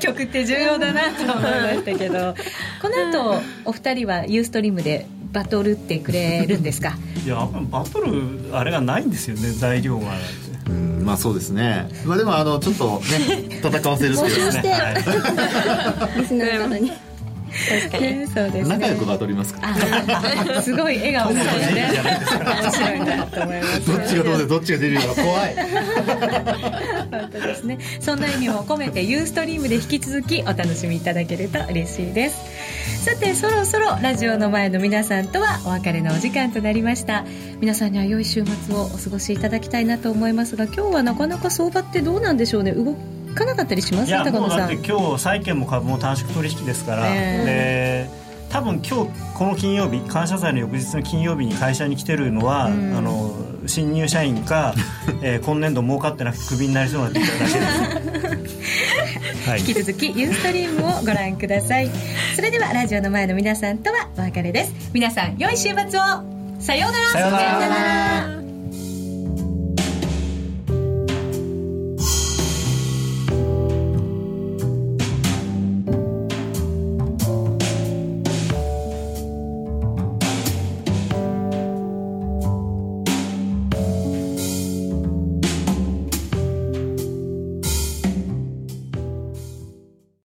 曲って重要だなと思いましたけど。この後お二人はユーストリームでバトルってくれるんですか？いやバトルあれがないんですよね材料がうんまあそうですね。まあでもあのちょっとね戦わせるっていうね、はい、リスナーの方に確かに、そうです、ね、仲良くバトりますか。すごい笑顔ですね面白いなと思います。どっちがどうでどっちが出るか怖い。本当ですね。そんな意味も込めてユーストリームで引き続きお楽しみいただけると嬉しいです。さてそろそろラジオの前の皆さんとはお別れのお時間となりました。皆さんには良い週末をお過ごしいただきたいなと思いますが今日はなかなか相場ってどうなんでしょうね。動かなかったりします？いやもうだって今日債券も株も短縮取引ですから、えー、で多分今日この金曜日感謝祭の翌日の金曜日に会社に来てるのは、うん、あの新入社員か、えー、今年度儲かってなくてクビになりそうなってだけです。はい、引き続きユーストリームをご覧ください。それではラジオの前の皆さんとはお別れです。皆さん良い週末を。さようなら。さようなら